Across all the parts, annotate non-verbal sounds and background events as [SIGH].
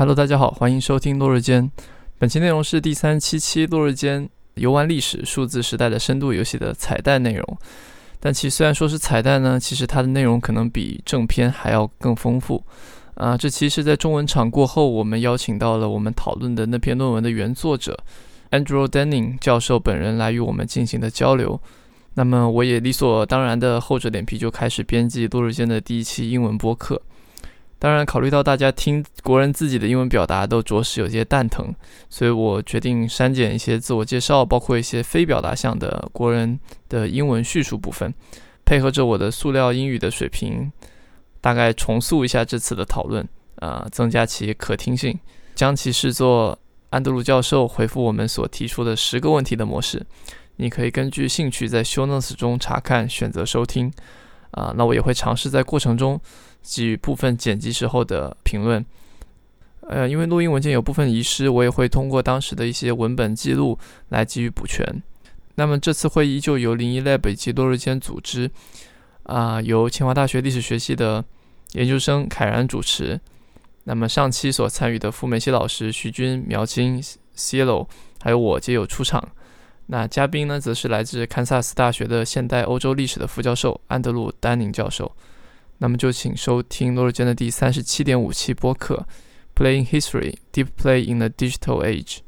Hello，大家好，欢迎收听落日间。本期内容是第三七期落日间游玩历史数字时代的深度游戏的彩蛋内容。但其虽然说是彩蛋呢，其实它的内容可能比正片还要更丰富。啊，这其实，在中文场过后，我们邀请到了我们讨论的那篇论文的原作者 Andrew Denning 教授本人来与我们进行的交流。那么，我也理所当然的厚着脸皮就开始编辑落日间的第一期英文播客。当然，考虑到大家听国人自己的英文表达都着实有些蛋疼，所以我决定删减一些自我介绍，包括一些非表达项的国人的英文叙述部分，配合着我的塑料英语的水平，大概重塑一下这次的讨论，呃，增加其可听性，将其视作安德鲁教授回复我们所提出的十个问题的模式。你可以根据兴趣在 Show Notes 中查看，选择收听。啊，那我也会尝试在过程中给予部分剪辑时候的评论。呃，因为录音文件有部分遗失，我也会通过当时的一些文本记录来给予补全。那么这次会议就由零一 Lab 以及落日间组织，啊，由清华大学历史学系的研究生凯然主持。那么上期所参与的傅梅西老师、徐军、苗青、Cielo，还有我皆有出场。那嘉宾呢，则是来自堪萨斯大学的现代欧洲历史的副教授安德鲁·丹宁教授。那么就请收听落日间的第三十七点五期播客《Playing History: Deep Play in the Digital Age》。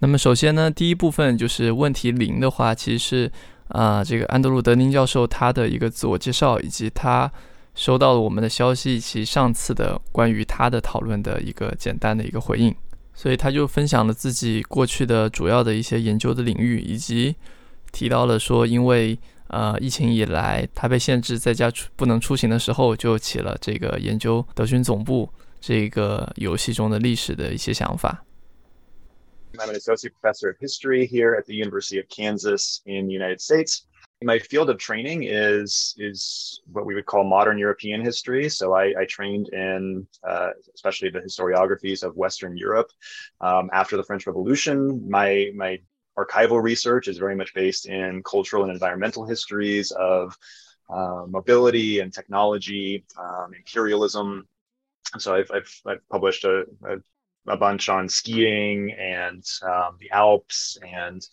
那么首先呢，第一部分就是问题零的话，其实是啊，这个安德鲁·德宁教授他的一个自我介绍，以及他。收到了我们的消息以及上次的关于他的讨论的一个简单的一个回应，所以他就分享了自己过去的主要的一些研究的领域，以及提到了说，因为呃疫情以来他被限制在家出不能出行的时候，就起了这个研究德军总部这个游戏中的历史的一些想法。I'm an associate professor of history here at the University of Kansas in the United States. my field of training is is what we would call modern European history. So I, I trained in uh, especially the historiographies of Western Europe um, after the French Revolution. My my archival research is very much based in cultural and environmental histories of uh, mobility and technology, um, imperialism. So I've, I've, I've published a, a, a, bunch on skiing and um, the Alps and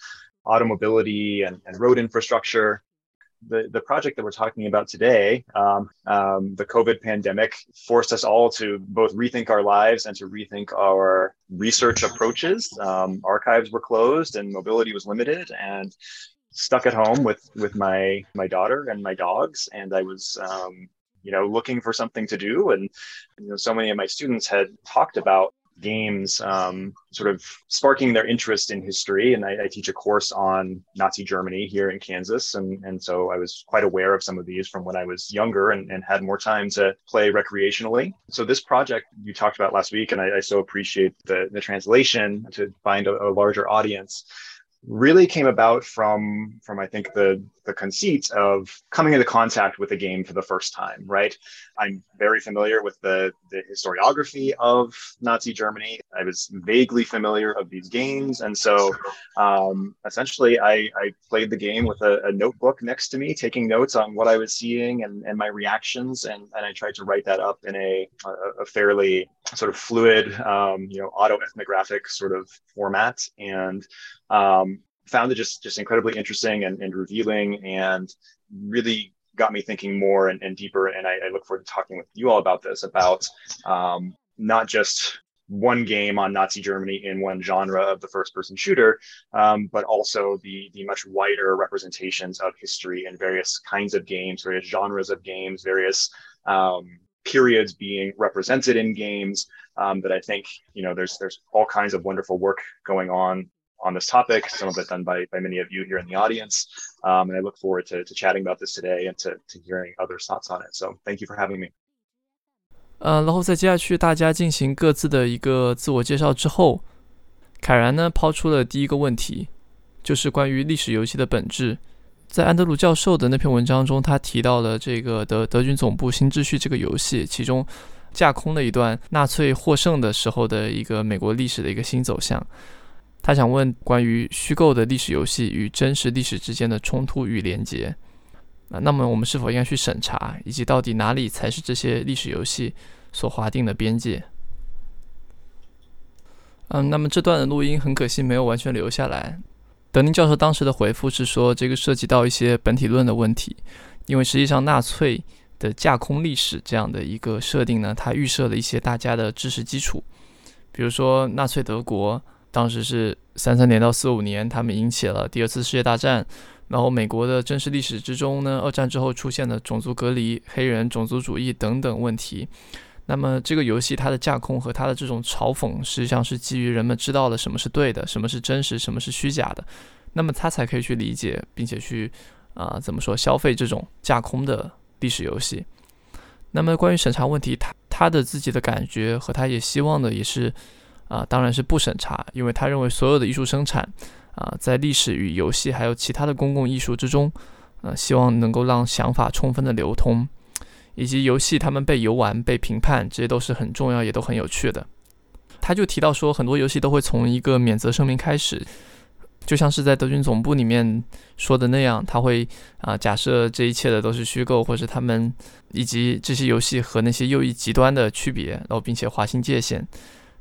automobility and, and road infrastructure. The, the project that we're talking about today, um, um, the COVID pandemic, forced us all to both rethink our lives and to rethink our research approaches. Um, archives were closed and mobility was limited, and stuck at home with with my my daughter and my dogs. And I was um, you know looking for something to do and you know so many of my students had talked about games um, sort of sparking their interest in history. And I, I, teach a course on Nazi Germany here in Kansas. And, and so I was quite aware of some of these from when I was younger and, and had more time to play recreationally. So this project you talked about last week, and I, I so appreciate the, the translation to find a, a larger audience really came about from from I think the the conceit of coming into contact with a game for the first time, right? I'm very familiar with the the historiography of Nazi Germany. I was vaguely familiar of these games, and so um, essentially I, I played the game with a, a, notebook next to me, taking notes on what I was seeing and, and my reactions, and, and I tried to write that up in a, a, fairly sort of fluid, um, you know, auto ethnographic sort of format, and um, found it just just incredibly interesting and, and revealing and really got me thinking more and, and deeper. And I, I, look forward to talking with you all about this about um, not just one game on Nazi Germany in one genre of the first person shooter, um, but also the, the much wider representations of history in various kinds of games, various genres of games, various um, periods being represented in games um, that I think, you know, there's, there's all kinds of wonderful work going on on this topic, some of it done by, by many of you here in the audience. Um, and I look forward to, to chatting about this today and to, to hearing others' thoughts on it. So thank you for having me. 呃，然后在接下去大家进行各自的一个自我介绍之后，凯然呢抛出了第一个问题，就是关于历史游戏的本质。在安德鲁教授的那篇文章中，他提到了这个德德军总部新秩序这个游戏，其中架空了一段纳粹获胜的时候的一个美国历史的一个新走向。他想问关于虚构的历史游戏与真实历史之间的冲突与连结。啊，那么我们是否应该去审查，以及到底哪里才是这些历史游戏所划定的边界？嗯，那么这段的录音很可惜没有完全留下来。德宁教授当时的回复是说，这个涉及到一些本体论的问题，因为实际上纳粹的架空历史这样的一个设定呢，它预设了一些大家的知识基础，比如说纳粹德国当时是三三年到四五年，他们引起了第二次世界大战。然后，美国的真实历史之中呢，二战之后出现的种族隔离、黑人种族主义等等问题。那么，这个游戏它的架空和它的这种嘲讽，实际上是基于人们知道了什么是对的，什么是真实，什么是虚假的。那么，他才可以去理解，并且去啊，怎么说消费这种架空的历史游戏。那么，关于审查问题，他他的自己的感觉和他也希望的也是啊，当然是不审查，因为他认为所有的艺术生产。啊，在历史与游戏还有其他的公共艺术之中，呃，希望能够让想法充分的流通，以及游戏他们被游玩、被评判，这些都是很重要，也都很有趣的。他就提到说，很多游戏都会从一个免责声明开始，就像是在德军总部里面说的那样，他会啊，假设这一切的都是虚构，或者他们以及这些游戏和那些右翼极端的区别，然后并且划清界限。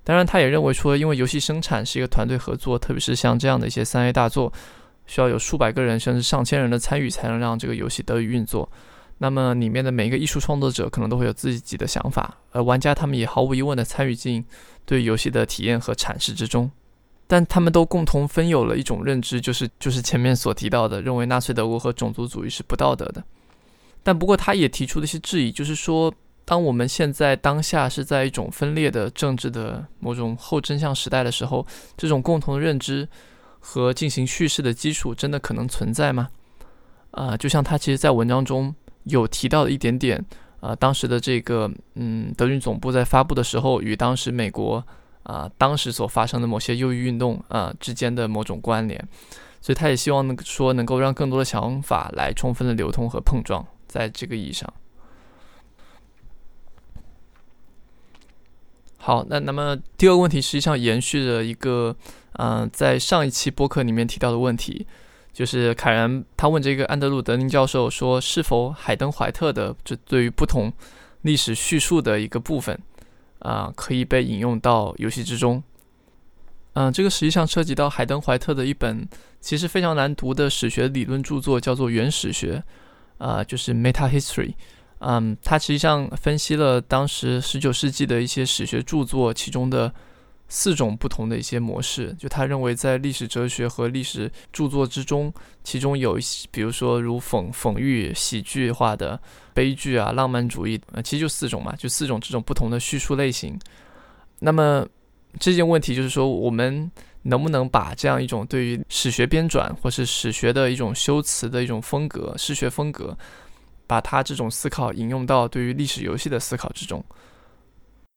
当然，他也认为说，因为游戏生产是一个团队合作，特别是像这样的一些三 A 大作，需要有数百个人甚至上千人的参与，才能让这个游戏得以运作。那么，里面的每一个艺术创作者可能都会有自己的想法，而玩家他们也毫无疑问的参与进对游戏的体验和阐释之中。但他们都共同分有了一种认知，就是就是前面所提到的，认为纳粹德国和种族主义是不道德的。但不过，他也提出了一些质疑，就是说。当我们现在当下是在一种分裂的政治的某种后真相时代的时候，这种共同的认知和进行叙事的基础真的可能存在吗？啊，就像他其实在文章中有提到的一点点，啊，当时的这个嗯，德军总部在发布的时候与当时美国啊当时所发生的某些右翼运动啊之间的某种关联，所以他也希望能说能够让更多的想法来充分的流通和碰撞，在这个意义上。好，那那么第二个问题实际上延续着一个，嗯，在上一期播客里面提到的问题，就是凯然他问这个安德鲁德宁教授说，是否海登怀特的这对于不同历史叙述的一个部分，啊，可以被引用到游戏之中？嗯，这个实际上涉及到海登怀特的一本其实非常难读的史学理论著作，叫做《原始学》，啊，就是 Meta History。嗯，他实际上分析了当时十九世纪的一些史学著作，其中的四种不同的一些模式。就他认为，在历史哲学和历史著作之中，其中有一些，比如说如讽讽喻、喜剧化的悲剧啊、浪漫主义，呃，其实就四种嘛，就四种这种不同的叙述类型。那么这件问题就是说，我们能不能把这样一种对于史学编纂或是史学的一种修辞的一种风格、史学风格？把他这种思考引用到对于历史游戏的思考之中，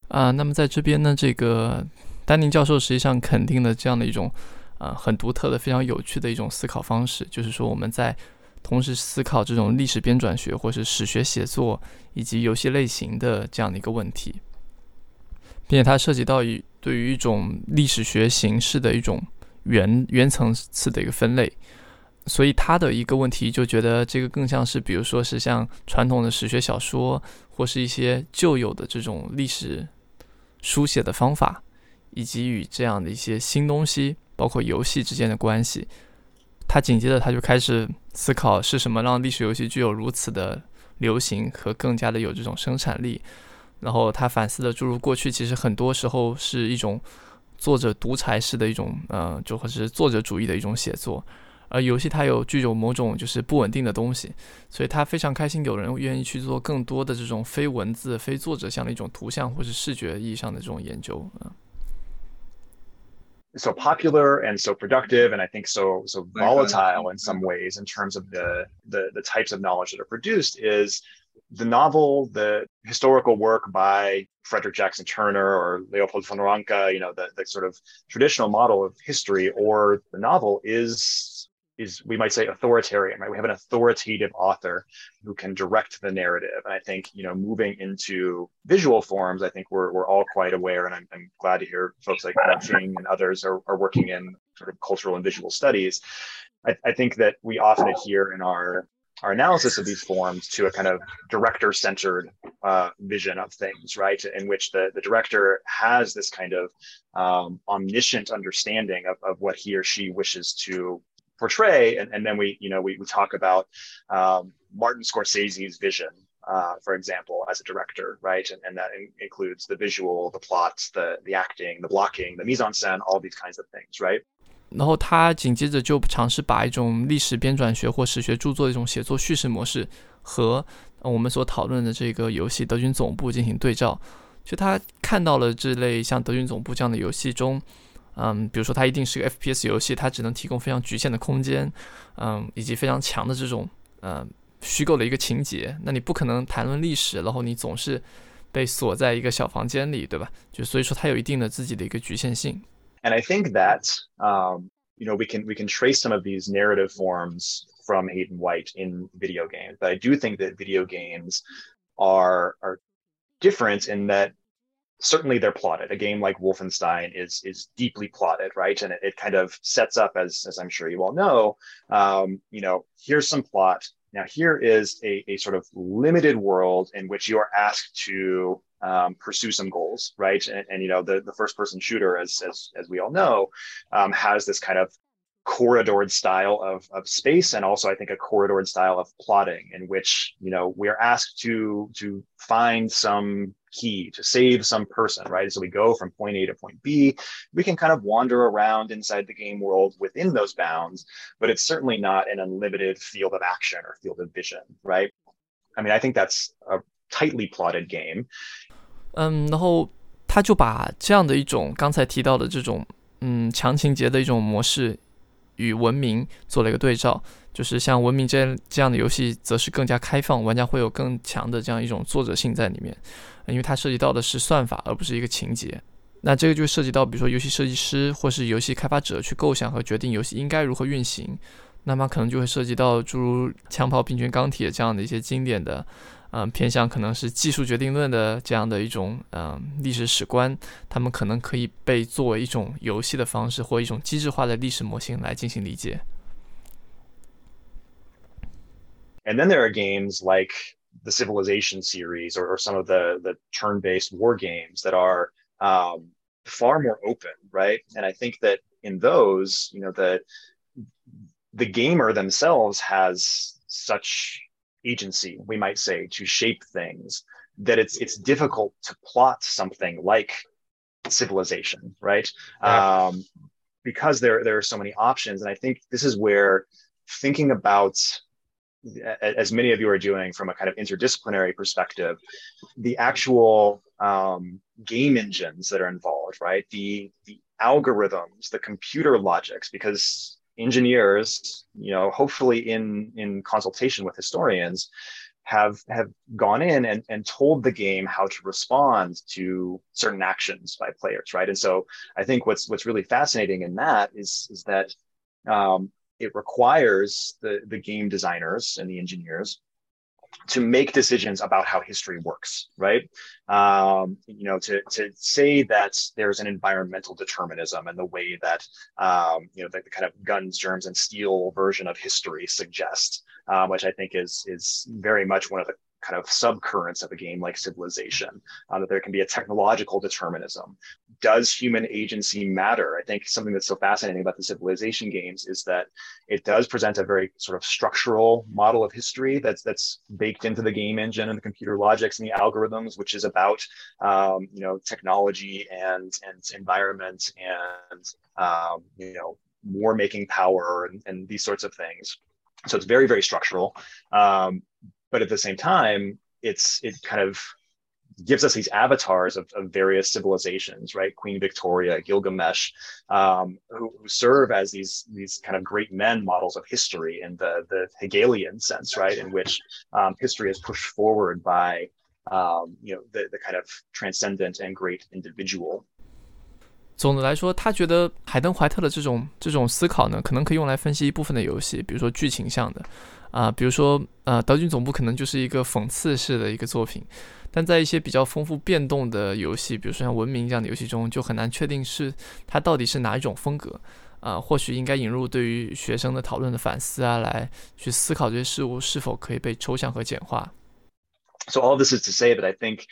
啊，那么在这边呢，这个丹宁教授实际上肯定了这样的一种啊很独特的、非常有趣的一种思考方式，就是说我们在同时思考这种历史编纂学或是史学写作以及游戏类型的这样的一个问题，并且它涉及到一对于一种历史学形式的一种原原层次的一个分类。所以他的一个问题就觉得这个更像是，比如说是像传统的史学小说，或是一些旧有的这种历史书写的方法，以及与这样的一些新东西，包括游戏之间的关系。他紧接着他就开始思考是什么让历史游戏具有如此的流行和更加的有这种生产力。然后他反思的诸如过去其实很多时候是一种作者独裁式的一种，呃，就或者是作者主义的一种写作。而游戏它有具有某种就是不稳定的东西，所以他非常开心有人愿意去做更多的这种非文字、非作者向的一种图像或是视觉意义上的这种研究啊。So popular and so productive, and I think so so volatile in some ways in terms of the the the types of knowledge that are produced is the novel, the historical work by Frederick Jackson Turner or Leopold von Ranke, you know, the, the sort of traditional model of history, or the novel is is we might say authoritarian right? We have an authoritative author who can direct the narrative. And i think you know moving into visual forms i think we're, we're all quite aware and i'm, I'm glad to hear folks like Ching and others are, are working in sort of cultural and visual studies. I, I think that we often adhere in our our analysis of these forms to a kind of director centered uh, vision of things, right? In which the, the director has this kind of um, omniscient understanding of, of what he or she wishes to portray. And, and then we, you know, we, we talk about um, Martin Scorsese's vision, uh, for example, as a director, right? And, and that in, includes the visual, the plot, the, the acting, the blocking, the mise en scène, all these kinds of things, right? 然后他紧接着就尝试把一种历史编纂学或史学着作的一种写作叙事模式和我们所讨论的这个游戏《德军总部》进行对照。就他看到了这类像《德军总部》这样的游戏中， 嗯，比如说它一定是个 FPS 游戏，它只能提供非常局限的空间，嗯，以及非常强的这种嗯虚构的一个情节。那你不可能谈论历史，然后你总是被锁在一个小房间里，对吧？就所以说它有一定的自己的一个局限性。And I think that um, you know we can we can trace some of these narrative forms from Hayden White in video games, but I do think that video games are are different in that certainly they're plotted. A game like Wolfenstein is is deeply plotted, right? And it, it kind of sets up as as I'm sure you all know, um, you know, here's some plot. Now here is a, a sort of limited world in which you are asked to um, pursue some goals, right? And, and, you know, the, the first person shooter, as, as, as we all know, um, has this kind of corridored style of, of space and also I think a corridored style of plotting in which, you know, we are asked to, to find some key to save some person, right? So we go from point A to point B. We can kind of wander around inside the game world within those bounds, but it's certainly not an unlimited field of action or field of vision, right? I mean, I think that's a tightly plotted game. 嗯，然后他就把这样的一种刚才提到的这种嗯强情节的一种模式 与文明做了一个对照，就是像文明这这样的游戏，则是更加开放，玩家会有更强的这样一种作者性在里面，因为它涉及到的是算法，而不是一个情节。那这个就涉及到，比如说游戏设计师或是游戏开发者去构想和决定游戏应该如何运行，那么可能就会涉及到诸如《枪炮、冰拳、钢铁》这样的一些经典的。嗯，偏向可能是技术决定论的这样的一种嗯历史史观，他们可能可以被作为一种游戏的方式或一种机制化的历史模型来进行理解。And then there are games like the Civilization series or, or some of the the turn-based war games that are um, far more open, right? And I think that in those, you know, the the gamer themselves has such agency, we might say, to shape things, that it's it's difficult to plot something like civilization, right? Yeah. Um, because there there are so many options, and I think this is where thinking about as many of you are doing from a kind of interdisciplinary perspective, the actual um, game engines that are involved, right? The the algorithms, the computer logics, because engineers, you know, hopefully in in consultation with historians, have have gone in and, and told the game how to respond to certain actions by players, right? And so I think what's what's really fascinating in that is is that um, it requires the the game designers and the engineers to make decisions about how history works, right? Um, you know, to, to say that there's an environmental determinism and the way that, um, you know, the, the, kind of guns, germs, and steel version of history suggests, um, which I think is is very much one of the kind of subcurrents of a game like Civilization, uh, that there can be a technological determinism. Does human agency matter? I think something that's so fascinating about the Civilization games is that it does present a very sort of structural model of history that's that's baked into the game engine and the computer logics and the algorithms, which is about um, you know technology and and environment and um, you know war making power and, and these sorts of things. So it's very, very structural. Um, but at the same time it's it kind of gives us these avatars of, of various civilizations right queen victoria gilgamesh um, who, who, serve as these these kind of great men models of history in the the hegelian sense right in which um, history is pushed forward by um, you know the, the kind of transcendent and great individual 总的来说，他觉得海登怀特的这种这种思考呢，可能可以用来分析一部分的游戏，比如说剧情向的， 啊，比如说呃，德军总部可能就是一个讽刺式的一个作品，但在一些比较丰富变动的游戏，比如说像文明这样的游戏中，就很难确定是它到底是哪一种风格。呃，或许应该引入对于学生的讨论的反思啊，来去思考这些事物是否可以被抽象和简化。So all this is to say that I think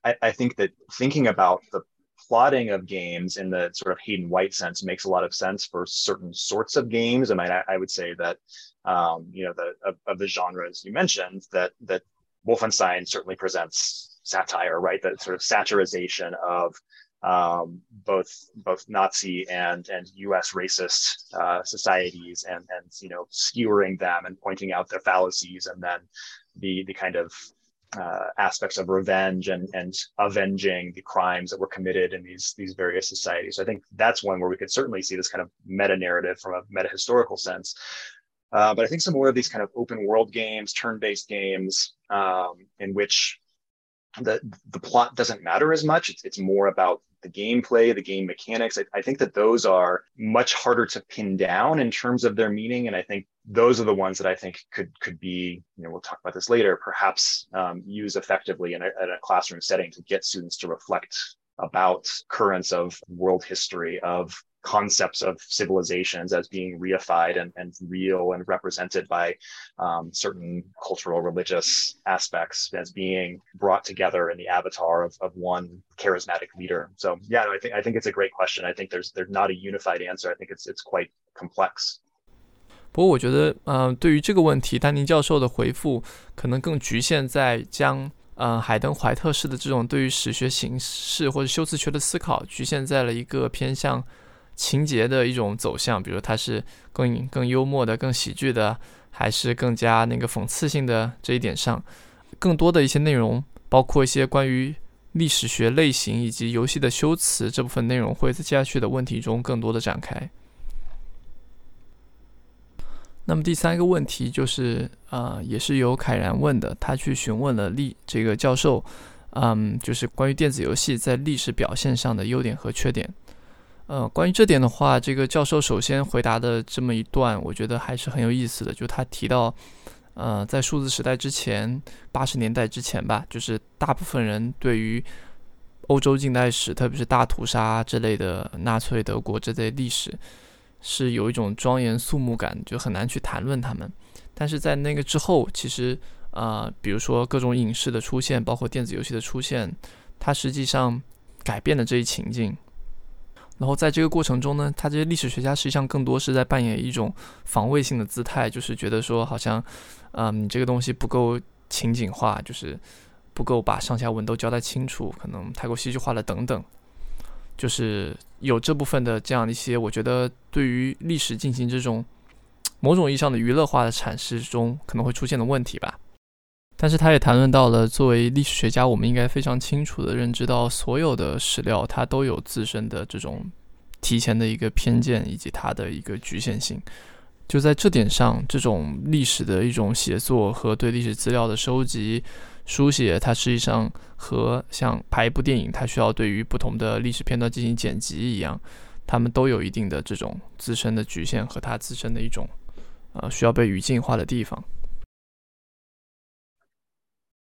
I, I think that thinking about the plotting of games in the sort of Hayden White sense makes a lot of sense for certain sorts of games. I mean, I, I would say that um, you know the of, of, the genres you mentioned that that Wolfenstein certainly presents satire, right? That sort of satirization of um, both both Nazi and and U.S. racist uh, societies, and and you know skewering them and pointing out their fallacies, and then the the kind of uh, aspects of revenge and and avenging the crimes that were committed in these these various societies. So I think that's one where we could certainly see this kind of meta narrative from a meta historical sense. Uh, but I think some more of these kind of open world games, turn based games, um, in which the the plot doesn't matter as much. It's it's more about the gameplay, the game mechanics. I, I, think that those are much harder to pin down in terms of their meaning, and I think those are the ones that I think could could be. You know, we'll talk about this later. Perhaps um, used effectively in a, in a classroom setting to get students to reflect about currents of world history of concepts of civilizations as being reified and, and real and represented by um, certain cultural religious aspects as being brought together in the avatar of, of one charismatic leader. So yeah no, i think i think it's a great question. I think there's there's not a unified answer. I think it's it's quite complex. 不过，我觉得，嗯、呃，对于这个问题，丹宁教授的回复可能更局限在将嗯、呃，海登怀特式的这种对于史学形式或者修辞学的思考，局限在了一个偏向情节的一种走向，比如它是更更幽默的、更喜剧的，还是更加那个讽刺性的这一点上，更多的一些内容，包括一些关于历史学类型以及游戏的修辞这部分内容，会在接下去的问题中更多的展开。那么第三个问题就是，呃，也是由凯然问的，他去询问了历这个教授，嗯，就是关于电子游戏在历史表现上的优点和缺点。呃，关于这点的话，这个教授首先回答的这么一段，我觉得还是很有意思的。就他提到，呃，在数字时代之前，八十年代之前吧，就是大部分人对于欧洲近代史，特别是大屠杀之类的纳粹德国这类历史，是有一种庄严肃穆感，就很难去谈论他们。但是在那个之后，其实，呃，比如说各种影视的出现，包括电子游戏的出现，它实际上改变了这一情境。然后在这个过程中呢，他这些历史学家实际上更多是在扮演一种防卫性的姿态，就是觉得说好像，嗯，你这个东西不够情景化，就是不够把上下文都交代清楚，可能太过戏剧化了等等，就是有这部分的这样一些，我觉得对于历史进行这种某种意义上的娱乐化的阐释中可能会出现的问题吧。但是他也谈论到了，作为历史学家，我们应该非常清楚的认知到，所有的史料它都有自身的这种提前的一个偏见以及它的一个局限性。就在这点上，这种历史的一种写作和对历史资料的收集、书写，它实际上和像拍一部电影，它需要对于不同的历史片段进行剪辑一样，他们都有一定的这种自身的局限和它自身的一种呃需要被语境化的地方。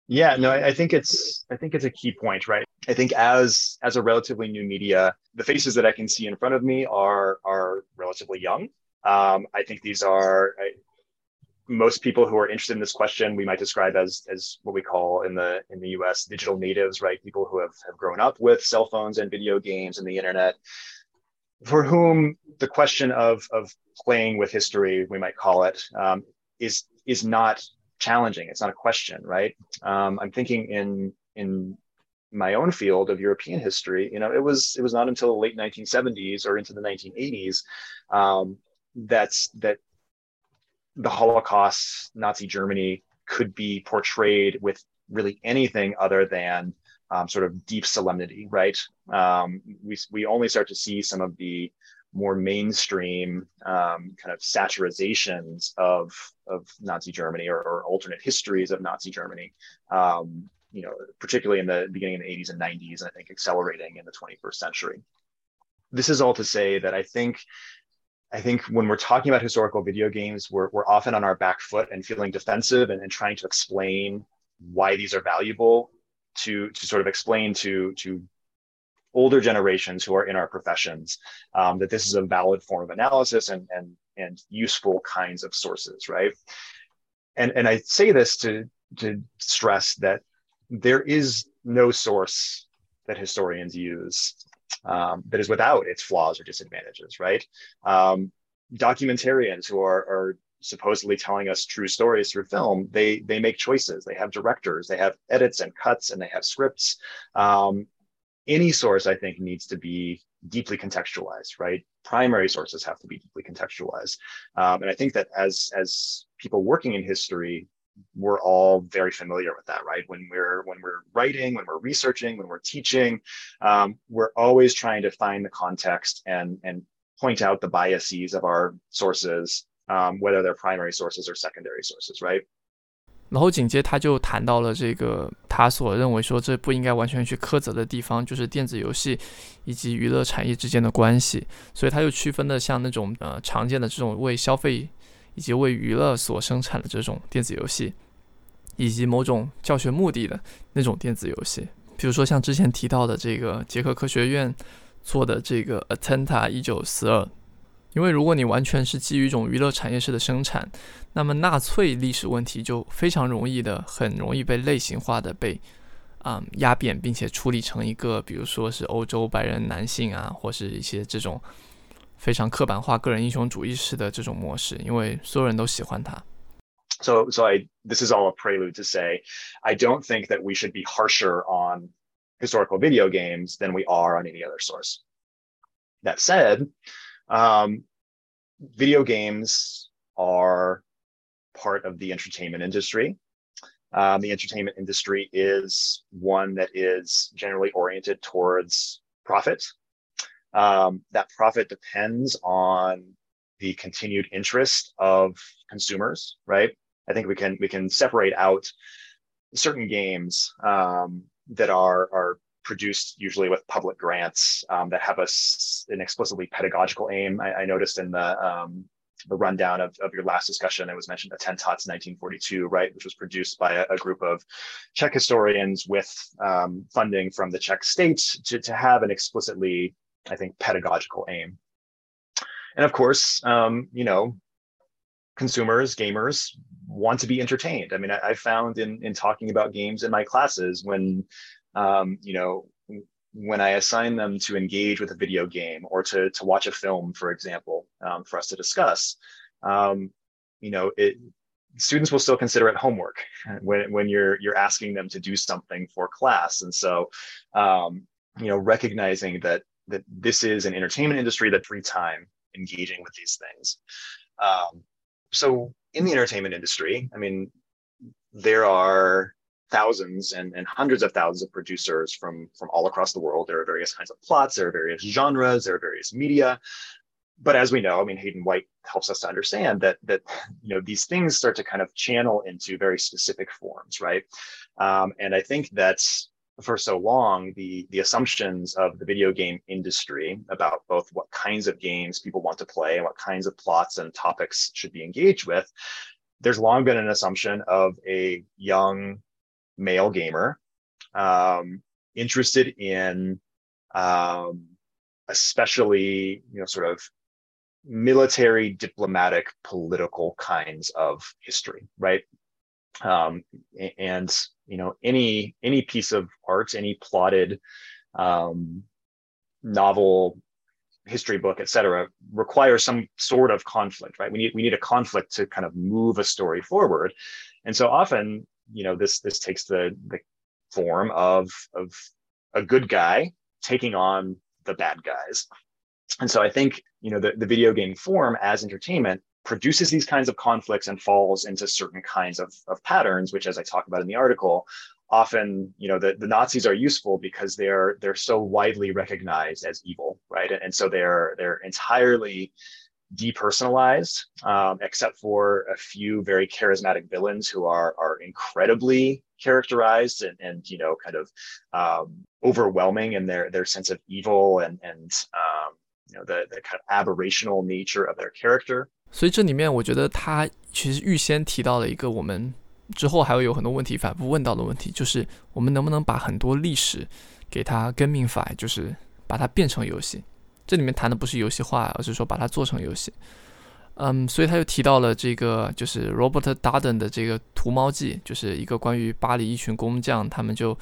Yeah, no, I, think it's I think it's a key point, right? I think as as a relatively new media, the faces that I can see in front of me are are relatively young. Um, I think these are I, most people who are interested in this question we might describe as as what we call in the in the US digital natives, right? People who have, have grown up with cell phones and video games and the internet, for whom the question of of playing with history, we might call it, um, is is not challenging. It's not a question, right? Um, I'm thinking in in my own field of European history. You know, it was it was not until the late 1970s or into the 1980s um, that's that the Holocaust, Nazi Germany, could be portrayed with really anything other than um, sort of deep solemnity, right? Um, we we only start to see some of the more mainstream um, kind of satirizations of of Nazi Germany or, or alternate histories of Nazi Germany. Um, you know, particularly in the beginning of the 80s and 90s, and I think accelerating in the 21st century. This is all to say that I think I think when we're talking about historical video games, we're, we're often on our back foot and feeling defensive and, and trying to explain why these are valuable to to sort of explain to to older generations who are in our professions um, that this is a valid form of analysis and and and useful kinds of sources, right? And and I say this to to stress that there is no source that historians use um, that is without its flaws or disadvantages, right? Um, documentarians who are, are supposedly telling us true stories through film, they they make choices. They have directors, they have edits and cuts, and they have scripts. Um, any source, I think, needs to be deeply contextualized, right? Primary sources have to be deeply contextualized, um, and I think that as as people working in history, we're all very familiar with that, right? When we're when we're writing, when we're researching, when we're teaching, um, we're always trying to find the context and and point out the biases of our sources, um, whether they're primary sources or secondary sources, right? 然后紧接他就谈到了这个他所认为说这不应该完全去苛责的地方，就是电子游戏以及娱乐产业之间的关系。所以他就区分的像那种呃常见的这种为消费以及为娱乐所生产的这种电子游戏，以及某种教学目的的那种电子游戏，比如说像之前提到的这个捷克科学院做的这个 Atenta 一九四二。因为如果你完全是基于一种娱乐产业式的生产，那么纳粹历史问题就非常容易的、很容易被类型化的被啊压扁，并且处理成一个，比如说是欧洲白人男性啊，或是一些这种非常刻板化、个人英雄主义式的这种模式，因为所有人都喜欢它。So, so I this is all a prelude to say, I don't think that we should be harsher on historical video games than we are on any other source. That said. Um, video games are part of the entertainment industry. Um, the entertainment industry is one that is generally oriented towards profit. Um, that profit depends on the continued interest of consumers, right? I think we can we can separate out certain games um, that are are produced usually with public grants um, that have a, an explicitly pedagogical aim. I, I noticed in the um, the rundown of, of your last discussion, it was mentioned Attentats 1942, right, which was produced by a, a group of Czech historians with um, funding from the Czech state to, to have an explicitly, I think, pedagogical aim. And of course, um, you know, consumers, gamers want to be entertained. I mean, I, I found in in talking about games in my classes when um, you know, when I assign them to engage with a video game or to, to watch a film, for example, um, for us to discuss, um, you know, it, students will still consider it homework [LAUGHS] when, when you're, you're asking them to do something for class. And so, um, you know, recognizing that, that this is an entertainment industry that free time engaging with these things. Um, so in the entertainment industry, I mean, there are thousands and, and hundreds of thousands of producers from from all across the world. There are various kinds of plots, there are various genres, there are various media. But as we know, I mean, Hayden White helps us to understand that that you know these things start to kind of channel into very specific forms, right? Um, and I think that's for so long the the assumptions of the video game industry about both what kinds of games people want to play and what kinds of plots and topics should be engaged with there's long been an assumption of a young male gamer, um, interested in um, especially, you know, sort of military, diplomatic, political kinds of history, right? Um, and you know, any any piece of art, any plotted um, novel, history book, etc., requires some sort of conflict, right? We need we need a conflict to kind of move a story forward, and so often you know this this takes the the form of of a good guy taking on the bad guys. And so i think you know the, the video game form as entertainment produces these kinds of conflicts and falls into certain kinds of, of patterns which as i talk about in the article often you know the, the nazis are useful because they're they're so widely recognized as evil right? And, and so they're they're entirely depersonalized, um, except for a few very charismatic villains who are are incredibly characterized and, and you know kind of um, overwhelming in their their sense of evil and and um, you know the the kind of aberrational nature of their character. 所以这里面我觉得他其实预先提到了一个我们之后还会有很多问题反复问到的问题，就是我们能不能把很多历史 给它 gamify，就是把它变成游戏。 这里面谈的不是游戏化，而是说把它做成游戏。嗯，所以他又提到了这个，就是 Robert Darden 的这个《屠猫记》，就是一个关于巴黎一群工匠，他们就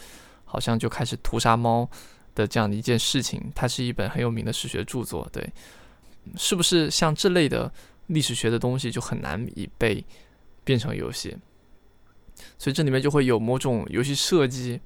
好像就开始屠杀猫的这样的一件事情。它是一本很有名的史学著作，对，是不是像这类的历史学的东西就很难以被变成游戏？所以这里面就会有某种游戏设计，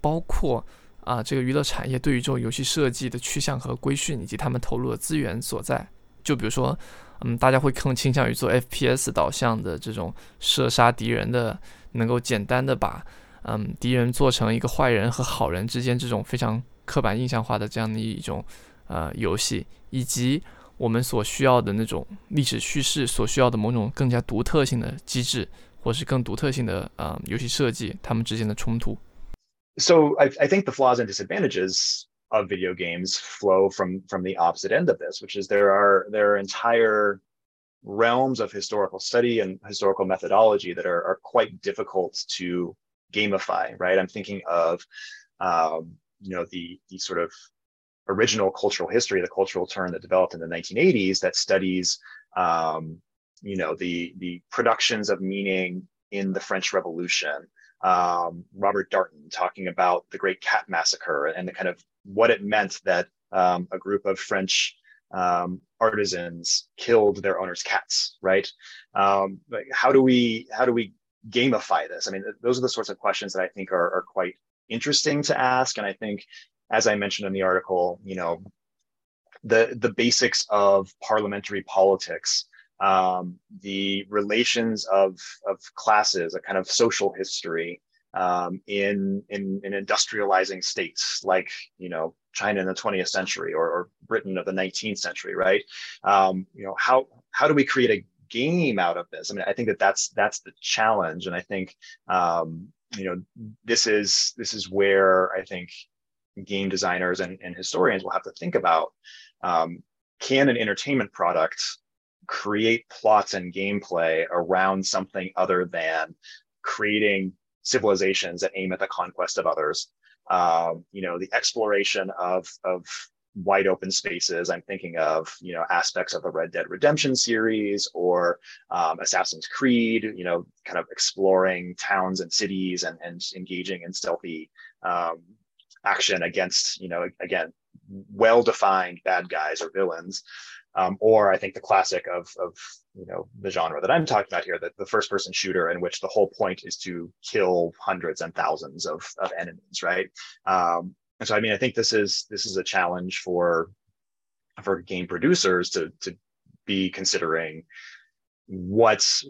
包括啊这个娱乐产业对于这种游戏设计的趋向和规训，以及他们投入的资源所在。就比如说。嗯，大家会更倾向于做 FPS 导向的这种射杀敌人的，能够简单的把嗯敌人做成一个坏人和好人之间这种非常刻板印象化的这样的一种呃游戏，以及我们所需要的那种历史叙事所需要的某种更加独特性的机制，或是更独特性的呃游戏设计，它们之间的冲突。So I I think the flaws and disadvantages. of video games flow from from the opposite end of this, which is there are there are entire realms of historical study and historical methodology that are, are quite difficult to gamify, right? I'm thinking of um, you know the the sort of original cultural history, the cultural turn that developed in the 1980s that studies um, you know the the productions of meaning in the French Revolution. Um, Robert Darnton talking about the Great Cat Massacre and the kind of what it meant that um, a group of French um, artisans killed their owners' cats, right? Um, like how do we how do we gamify this? I mean, those are the sorts of questions that I think are, are quite interesting to ask, and I think, as I mentioned in the article, you know, the the basics of parliamentary politics. Um, the relations of of classes, a kind of social history, um, in, in, in industrializing states like you know China in the 20th century or, or Britain of the 19th century, right? Um, you know how how do we create a game out of this? I mean, I think that that's that's the challenge, and I think um, you know this is this is where I think game designers and, and historians will have to think about um, can an entertainment product create plots and gameplay around something other than creating civilizations that aim at the conquest of others. Um, you know, the exploration of of wide open spaces. I'm thinking of you know aspects of the Red Dead Redemption series or um, Assassin's Creed. You know, kind of exploring towns and cities and and engaging in stealthy um, action against you know again well defined bad guys or villains. Um, or I think the classic of, of you know the genre that I'm talking about here, that the first person shooter in which the whole point is to kill hundreds and thousands of, of enemies, right? Um, and so I mean I think this is this is a challenge for for game producers to to be considering what's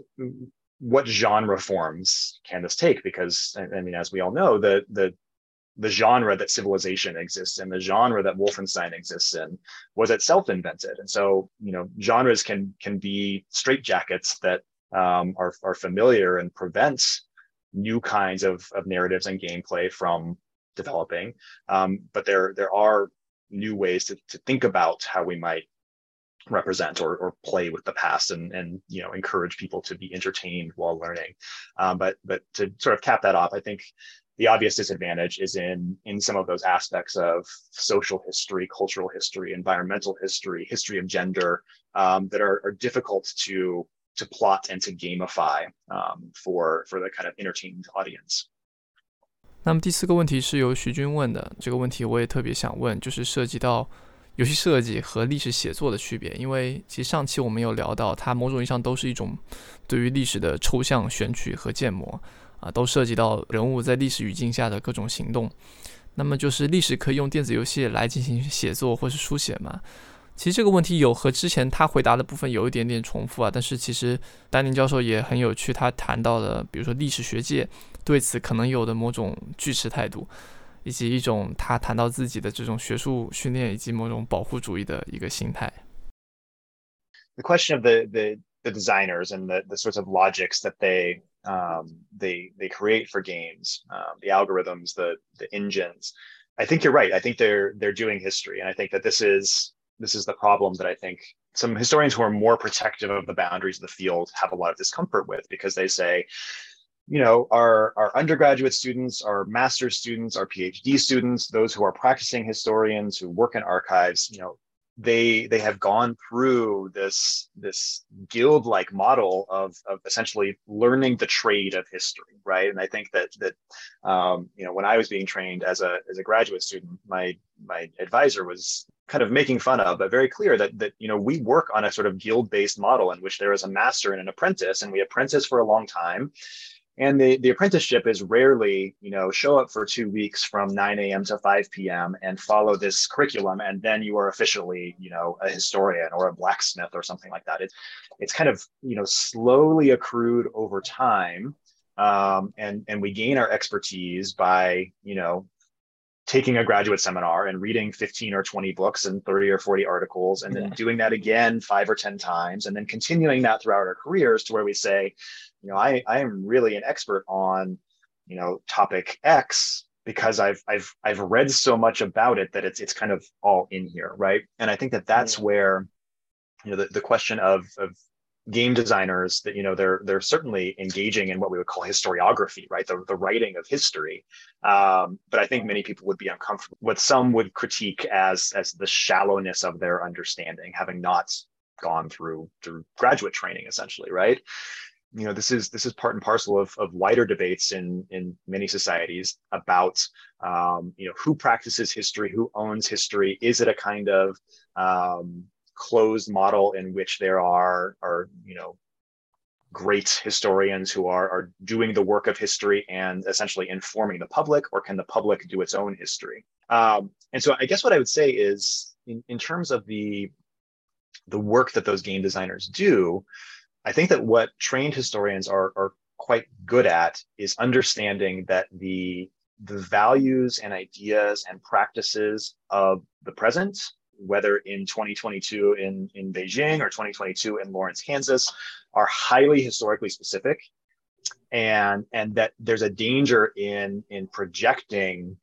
what genre forms can this take because I, mean as we all know the the the genre that civilization exists in, the genre that Wolfenstein exists in, was itself invented. And so, you know, genres can can be straitjackets that um, are are familiar and prevent new kinds of, of narratives and gameplay from developing. Um, but there there are new ways to, to think about how we might represent or, or play with the past and and you know encourage people to be entertained while learning um, but but to sort of cap that off i think the obvious disadvantage is in in some of those aspects of social history, cultural history, environmental history, history of gender um, that are, are difficult to to plot and to gamify um, for for the kind of entertained audience. 那么第四个问题是由徐军问的，这个问题我也特别想问，就是涉及到游戏设计和历史写作的区别。因为其实上期我们有聊到，它某种意义上都是一种对于历史的抽象选取和建模。 啊，都涉及到人物在历史语境下的各种行动。那么，就是历史可以用电子游戏来进行写作或是书写吗？其实这个问题有和之前他回答的部分有一点点重复啊。但是其实丹宁教授也很有趣，他谈到了比如说历史学界对此可能有的某种拒斥态度，以及一种他谈到自己的这种学术训练以及某种保护主义的一个心态。The question of the the the designers and the the sorts of logics that they um, they they create for games, um, the algorithms, the the engines. I think you're right. I think they're they're doing history, and I think that this is this is the problem that I think some historians who are more protective of the boundaries of the field have a lot of discomfort with because they say you know, our, our undergraduate students, our master's students, our PhD students, those who are practicing historians who work in archives, you know, they they have gone through this this guild like model of of essentially learning the trade of history right? And i think that that um, you know when i was being trained as a as a graduate student my my advisor was kind of making fun of but very clear that that you know we work on a sort of guild based model in which there is a master and an apprentice and we apprentice for a long time and the, the apprenticeship is rarely you know show up for two weeks from 9 a.m to 5 p.m and follow this curriculum and then you are officially you know a historian or a blacksmith or something like that it's it's kind of you know slowly accrued over time um, and and we gain our expertise by you know taking a graduate seminar and reading 15 or 20 books and 30 or 40 articles and then yeah. doing that again five or 10 times and then continuing that throughout our careers to where we say you know i i am really an expert on you know topic x because i've i've i've read so much about it that it's it's kind of all in here right? And i think that that's where you know the, the question of of game designers that you know they're they're certainly engaging in what we would call historiography right? The, the writing of history. Um, but i think many people would be uncomfortable what some would critique as as the shallowness of their understanding having not gone through through graduate training essentially right you know this is this is part and parcel of, of wider debates in in many societies about um, you know who practices history who owns history is it a kind of um, closed model in which there are are you know great historians who are are doing the work of history and essentially informing the public or can the public do its own history? Um, and so i guess what i would say is in, in terms of the the work that those game designers do i think that what trained historians are are quite good at is understanding that the the values and ideas and practices of the present whether in 2022 in, in Beijing or 2022 in Lawrence, Kansas, are highly historically specific. And, and that there's a danger in, in projecting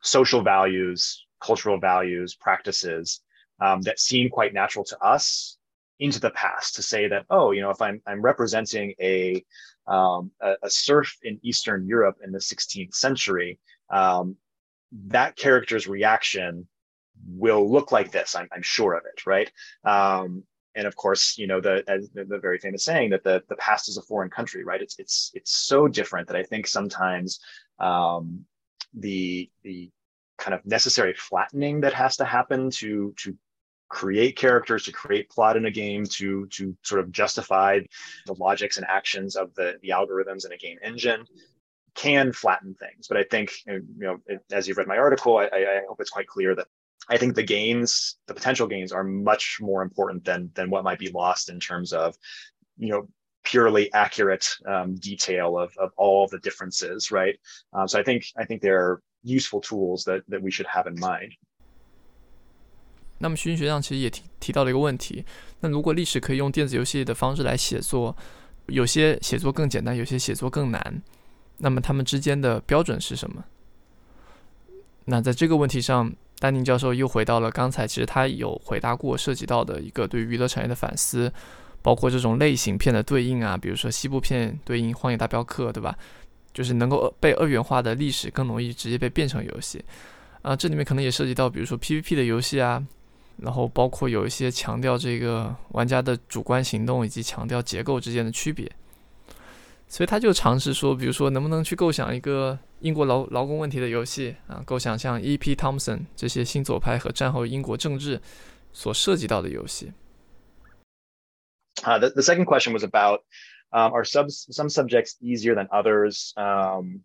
social values, cultural values, practices um, that seem quite natural to us into the past to say that, oh, you know, if I'm, I'm representing a, um, a, a, serf in Eastern Europe in the 16th century, um, that character's reaction will look like this. I'm, I'm sure of it, right? Um, and of course, you know the, the, very famous saying that the the past is a foreign country, right? It's it's it's so different that I think sometimes um, the the kind of necessary flattening that has to happen to to create characters to create plot in a game to to sort of justify the logics and actions of the the algorithms in a game engine can flatten things but i think you know as you've read my article I, I hope it's quite clear that I think the gains, the potential gains, are much more important than than what might be lost in terms of, you know, purely accurate um, detail of of all the differences, right? Um, so I think I think they're useful tools that that we should have in mind. 那么徐军学长其实也提提到了一个问题，那如果历史可以用电子游戏的方式来写作，有些写作更简单，有些写作更难，那么他们之间的标准是什么？那在这个问题上，丹宁教授又回到了刚才，其实他有回答过涉及到的一个对娱乐产业的反思，包括这种类型片的对应啊，比如说西部片对应《荒野大镖客》，对吧？就是能够被二元化的历史更容易直接被变成游戏啊。这里面可能也涉及到，比如说 PVP 的游戏啊，然后包括有一些强调这个玩家的主观行动以及强调结构之间的区别。所以他就尝试说，比如说能不能去构想一个英国劳劳工问题的游戏啊，构想像 E.P. Thompson 这些新左派和战后英国政治所涉及到的游戏。Uh, the, the second question was about um, are subs, some subjects easier than others? Um,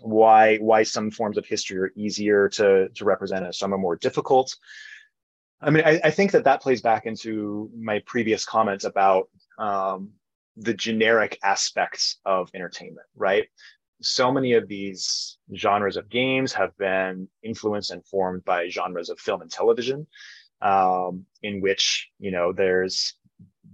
why why some forms of history are easier to to represent and some are more difficult? I mean, I, I think that that plays back into my previous comments about um, the generic aspects of entertainment, right? So many of these genres of games have been influenced and formed by genres of film and television, um, in which you know there's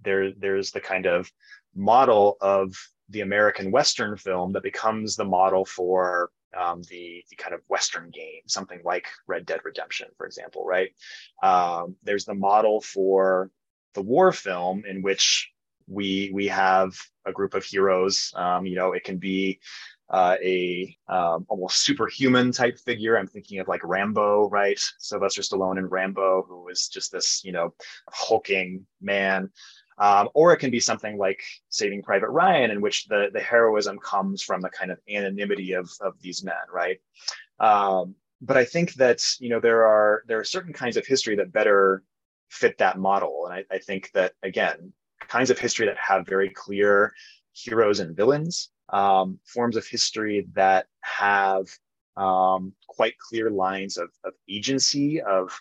there there's the kind of model of the American Western film that becomes the model for um, the, the kind of Western game, something like Red Dead Redemption, for example, right? Um, there's the model for the war film in which we we have a group of heroes. Um, you know, it can be uh, a um, almost superhuman type figure. I'm thinking of like Rambo, right? Sylvester Stallone in Rambo, who was just this, you know, hulking man. Um, or it can be something like Saving Private Ryan, in which the the heroism comes from the kind of anonymity of of these men, right? Um, but I think that you know there are there are certain kinds of history that better fit that model, and I, I think that again, kinds of history that have very clear heroes and villains, um, forms of history that have um, quite clear lines of, of agency of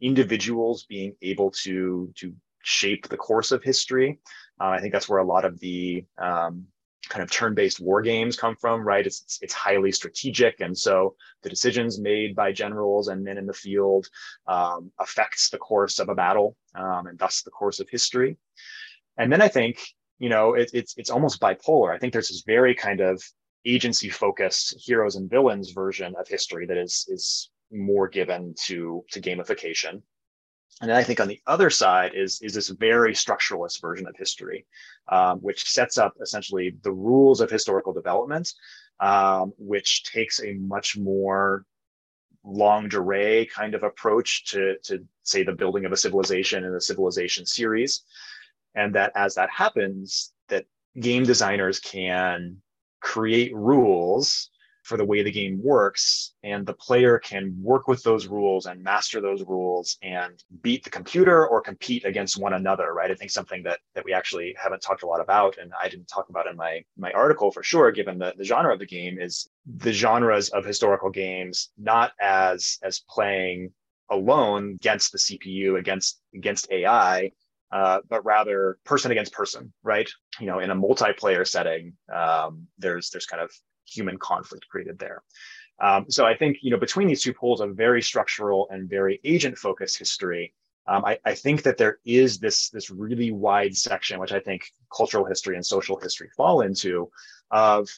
individuals being able to to shape the course of history. Uh, I think that's where a lot of the um, kind of turn-based war games come from, right? It's, it's, it's highly strategic, and so the decisions made by generals and men in the field um, affects the course of a battle, um, and thus the course of history. And then I think you know it, it's it's almost bipolar. I think there's this very kind of agency-focused heroes and villains version of history that is is more given to to gamification and then I think on the other side is, is this very structuralist version of history, um, which sets up essentially the rules of historical development, um, which takes a much more longue durée kind of approach to, to say the building of a civilization in a civilization series. And that as that happens, that game designers can create rules for the way the game works and the player can work with those rules and master those rules and beat the computer or compete against one another right i think something that that we actually haven't talked a lot about and i didn't talk about in my my article for sure given the, the genre of the game is the genres of historical games not as as playing alone against the cpu against against ai uh, but rather person against person, right? You know, in a multiplayer setting, um, there's there's kind of human conflict created there. Um, so I think you know between these two poles of very structural and very agent focused history, um, I, I, think that there is this this really wide section, which I think cultural history and social history fall into, of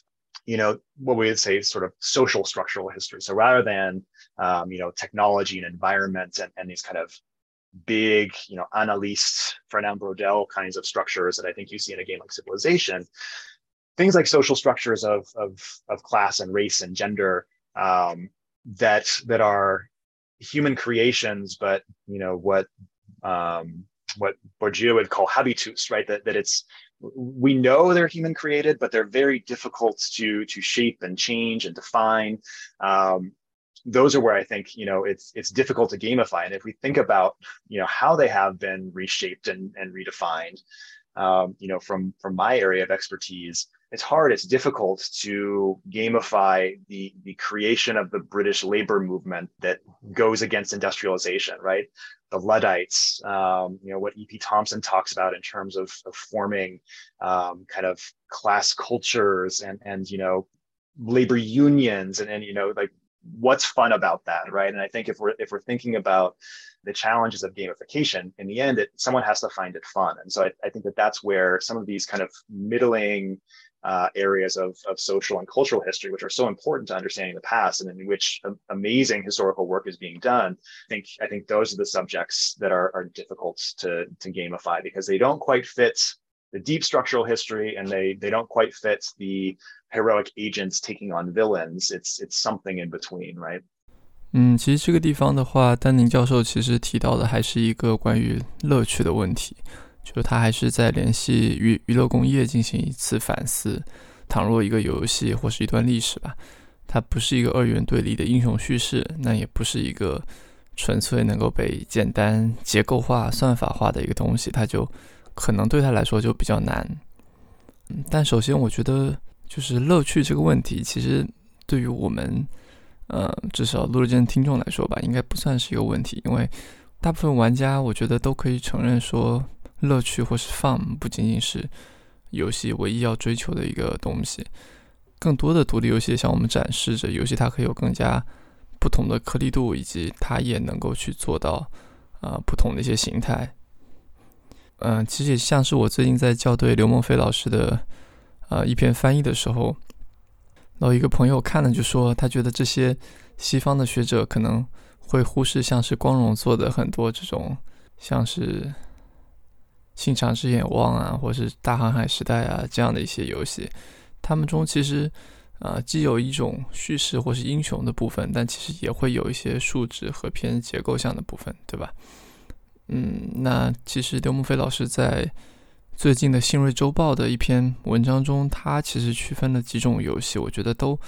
you know what we would say sort of social structural history. So rather than um, you know technology and environment and, and these kind of big, you know, analyst Fernand Braudel kinds of structures that I think you see in a game like Civilization things like social structures of of of class and race and gender um, that that are human creations, but you know what um, what Bourdieu would call habitus, right? That that it's we know they're human created, but they're very difficult to to shape and change and define. Um, those are where I think you know it's it's difficult to gamify. And if we think about you know how they have been reshaped and, and redefined, um, you know from from my area of expertise, it's hard it's difficult to gamify the the creation of the british labor movement that goes against industrialization right? The luddites um, you know what ep thompson talks about in terms of, of forming um, kind of class cultures and and you know labor unions and and you know like what's fun about that right? And i think if we're if we're thinking about the challenges of gamification in the end it, someone has to find it fun. And so I, I think that that's where some of these kind of middling uh, areas of, of social and cultural history, which are so important to understanding the past and in which amazing historical work is being done. I think I think those are the subjects that are, are difficult to, to gamify because they don't quite fit the deep structural history and they they don't quite fit the heroic agents taking on villains. It's it's something in between, right? 嗯，其实这个地方的话，丹宁教授其实提到的还是一个关于乐趣的问题。 就是他还是在联系娱娱乐工业进行一次反思。倘若一个游戏或是一段历史吧，它不是一个二元对立的英雄叙事，那也不是一个纯粹能够被简单结构化、算法化的一个东西，它就可能对他来说就比较难。但首先，我觉得就是乐趣这个问题，其实对于我们，呃，至少录制间听众来说吧，应该不算是一个问题，因为大部分玩家，我觉得都可以承认说。乐趣或是 fun 不仅仅是游戏唯一要追求的一个东西，更多的独立游戏向我们展示着游戏它可以有更加不同的颗粒度，以及它也能够去做到啊不同的一些形态。嗯，其实也像是我最近在校对刘梦飞老师的呃一篇翻译的时候，然后一个朋友看了就说，他觉得这些西方的学者可能会忽视像是光荣做的很多这种像是。信长之眼望啊，或是大航海时代啊这样的一些游戏，他们中其实啊既有一种叙事或是英雄的部分，但其实也会有一些数值和偏结构项的部分，对吧？嗯，那其实刘梦飞老师在最近的《新锐周报》的一篇文章中，他其实区分了几种游戏，我觉得都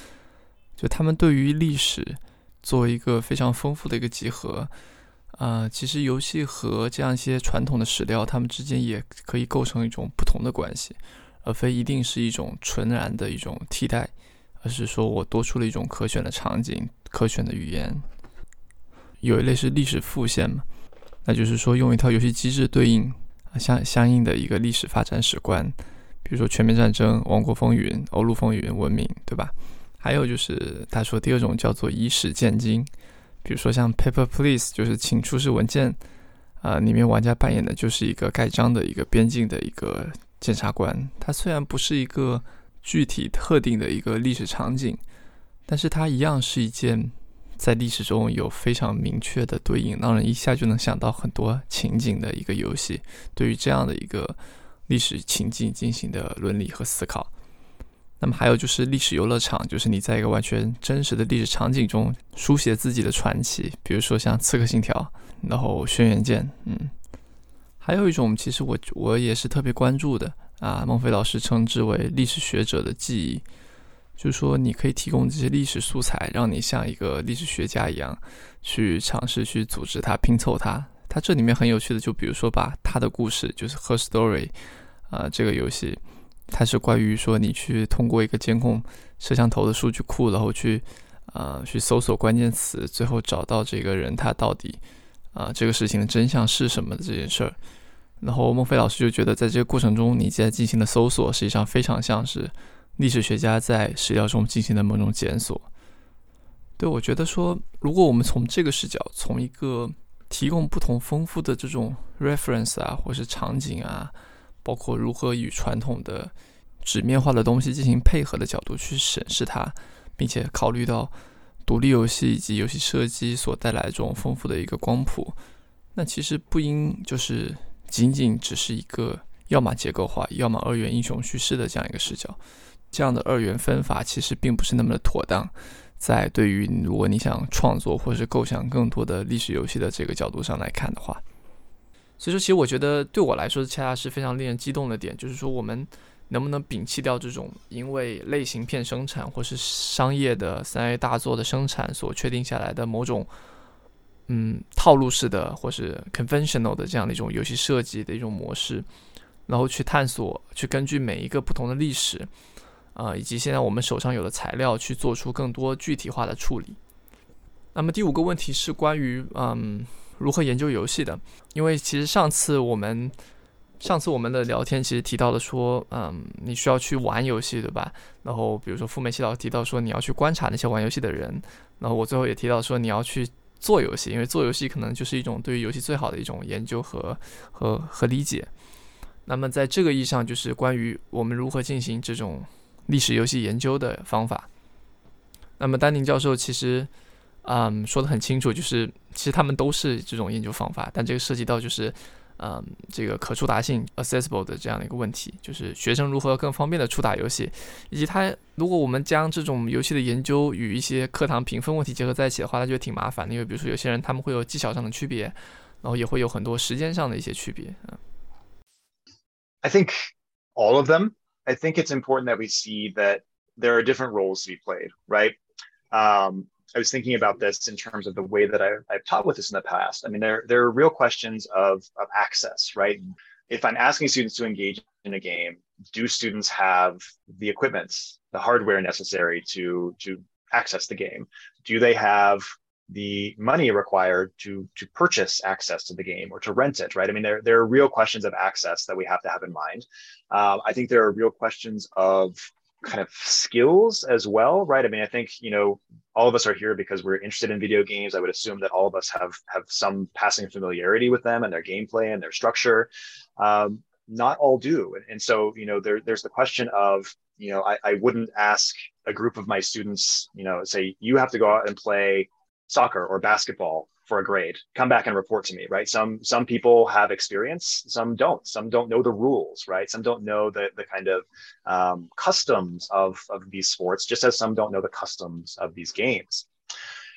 就他们对于历史做一个非常丰富的一个集合。啊，其实游戏和这样一些传统的史料，它们之间也可以构成一种不同的关系，而非一定是一种纯然的一种替代，而是说我多出了一种可选的场景、可选的语言。有一类是历史复现嘛，那就是说用一套游戏机制对应相相应的一个历史发展史观，比如说全面战争、王国风云、欧陆风云、文明，对吧？还有就是他说第二种叫做以史鉴今。比如说像 Paper Please，就是请出示文件，啊，里面玩家扮演的就是一个盖章的一个边境的一个检察官。它虽然不是一个具体特定的一个历史场景，但是它一样是一件在历史中有非常明确的对应，让人一下就能想到很多情景的一个游戏。对于这样的一个历史情境进行的伦理和思考。那么还有就是历史游乐场，就是你在一个完全真实的历史场景中书写自己的传奇，比如说像《刺客信条》，然后《轩辕剑》，嗯，还有一种其实我我也是特别关注的啊，孟非老师称之为历史学者的记忆，就是说你可以提供这些历史素材，让你像一个历史学家一样去尝试去组织它、拼凑它。它这里面很有趣的，就比如说把他的故事，就是《Her Story》啊这个游戏。它是关于说，你去通过一个监控摄像头的数据库，然后去，呃，去搜索关键词，最后找到这个人他到底，啊，这个事情的真相是什么的这件事儿。然后孟非老师就觉得，在这个过程中，你在进行的搜索，实际上非常像是历史学家在史料中进行的某种检索。对我觉得说，如果我们从这个视角，从一个提供不同丰富的这种 reference 啊，或是场景啊。包括如何与传统的纸面化的东西进行配合的角度去审视它，并且考虑到独立游戏以及游戏设计所带来这种丰富的一个光谱，那其实不应就是仅仅只是一个要么结构化，要么二元英雄叙事的这样一个视角。这样的二元分法其实并不是那么的妥当，在对于如果你想创作或者是构想更多的历史游戏的这个角度上来看的话。所以说，其实我觉得对我来说，恰恰是非常令人激动的点，就是说，我们能不能摒弃掉这种因为类型片生产或是商业的三 A 大作的生产所确定下来的某种，嗯，套路式的或是 conventional 的这样的一种游戏设计的一种模式，然后去探索，去根据每一个不同的历史，啊，以及现在我们手上有的材料，去做出更多具体化的处理。那么第五个问题是关于，嗯。如何研究游戏的？因为其实上次我们上次我们的聊天其实提到了说，嗯，你需要去玩游戏，对吧？然后比如说傅梅西老师提到说你要去观察那些玩游戏的人，然后我最后也提到说你要去做游戏，因为做游戏可能就是一种对于游戏最好的一种研究和和和理解。那么在这个意义上，就是关于我们如何进行这种历史游戏研究的方法。那么丹宁教授其实。嗯，说的很清楚，就是其实他们都是这种研究方法，但这个涉及到就是，嗯，这个可触达性 （accessible） 的这样的一个问题，就是学生如何更方便的触达游戏，以及他如果我们将这种游戏的研究与一些课堂评分问题结合在一起的话，那就挺麻烦的，因为比如说有些人他们会有技巧上的区别，然后也会有很多时间上的一些区别。嗯，I think all of them. I think it's important that we see that there are different roles to be played, right? Um, I was thinking about this in terms of the way that I, have taught with this in the past. I mean, there, there are real questions of, of access, right? If I'm asking students to engage in a game, do students have the equipment, the hardware necessary to, to access the game? Do they have the money required to to purchase access to the game or to rent it right i mean there, there are real questions of access that we have to have in mind um, i think there are real questions of kind of skills as well, right? I mean, I think you know all of us are here because we're interested in video games. I would assume that all of us have have some passing familiarity with them and their gameplay and their structure. Um, not all do, and, and so you know there, there's the question of you know I, I wouldn't ask a group of my students you know say you have to go out and play soccer or basketball for a grade come back and report to me right? Some some people have experience some don't. Some don't know the rules right? Some don't know the the kind of um, customs of of these sports just as some don't know the customs of these games.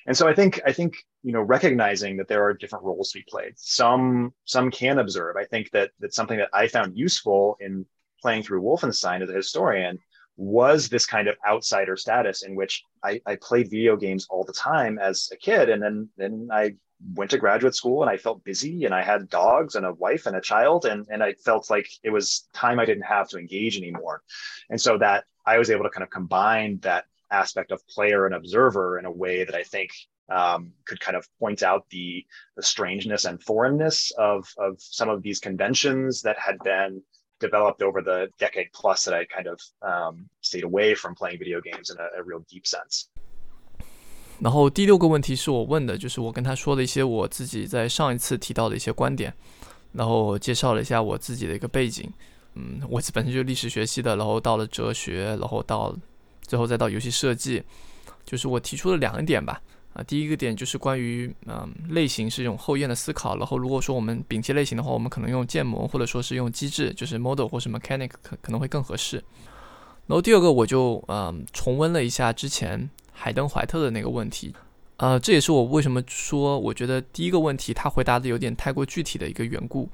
And so i think i think you know recognizing that there are different roles to be played. Some some can observe. I think that that's something that i found useful in playing through wolfenstein as a historian was this kind of outsider status in which I, I played video games all the time as a kid. And then then i went to graduate school and i felt busy and i had dogs and a wife and a child. And, and i felt like it was time i didn't have to engage anymore. And so that i was able to kind of combine that aspect of player and observer in a way that i think um, could kind of point out the, the strangeness and foreignness of, of some of these conventions that had been developed over the decade plus that I kind of um, stayed away from playing video games in a, a real deep sense. 然后第六个问题是我问的，就是我跟他说了一些我自己在上一次提到的一些观点，然后介绍了一下我自己的一个背景。嗯，我本身就是历史学习的，然后到了哲学，然后到最后再到游戏设计，就是我提出了两点吧。啊，第一个点就是关于，嗯，类型是一种后验的思考。然后，如果说我们摒弃类型的话，我们可能用建模或者说是用机制，就是 model 或是 mechanic 可可能会更合适。然后第二个，我就嗯重温了一下之前海登怀特的那个问题。呃，这也是我为什么说我觉得第一个问题他回答的有点太过具体的一个缘故。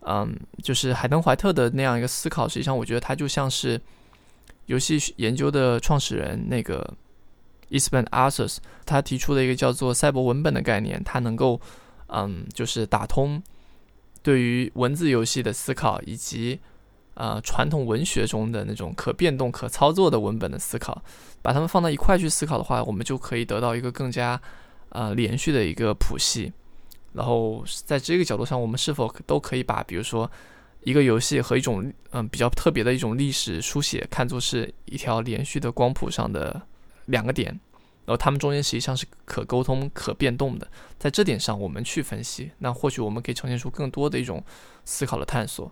嗯，就是海登怀特的那样一个思考，实际上我觉得他就像是游戏研究的创始人那个。Isban a s u s 他提出了一个叫做赛博文本的概念，它能够，嗯，就是打通对于文字游戏的思考，以及呃传统文学中的那种可变动、可操作的文本的思考，把它们放到一块去思考的话，我们就可以得到一个更加呃连续的一个谱系。然后在这个角度上，我们是否都可以把，比如说一个游戏和一种嗯比较特别的一种历史书写，看作是一条连续的光谱上的？两个点，然后它们中间实际上是可沟通、可变动的。在这点上，我们去分析，那或许我们可以呈现出更多的一种思考的探索。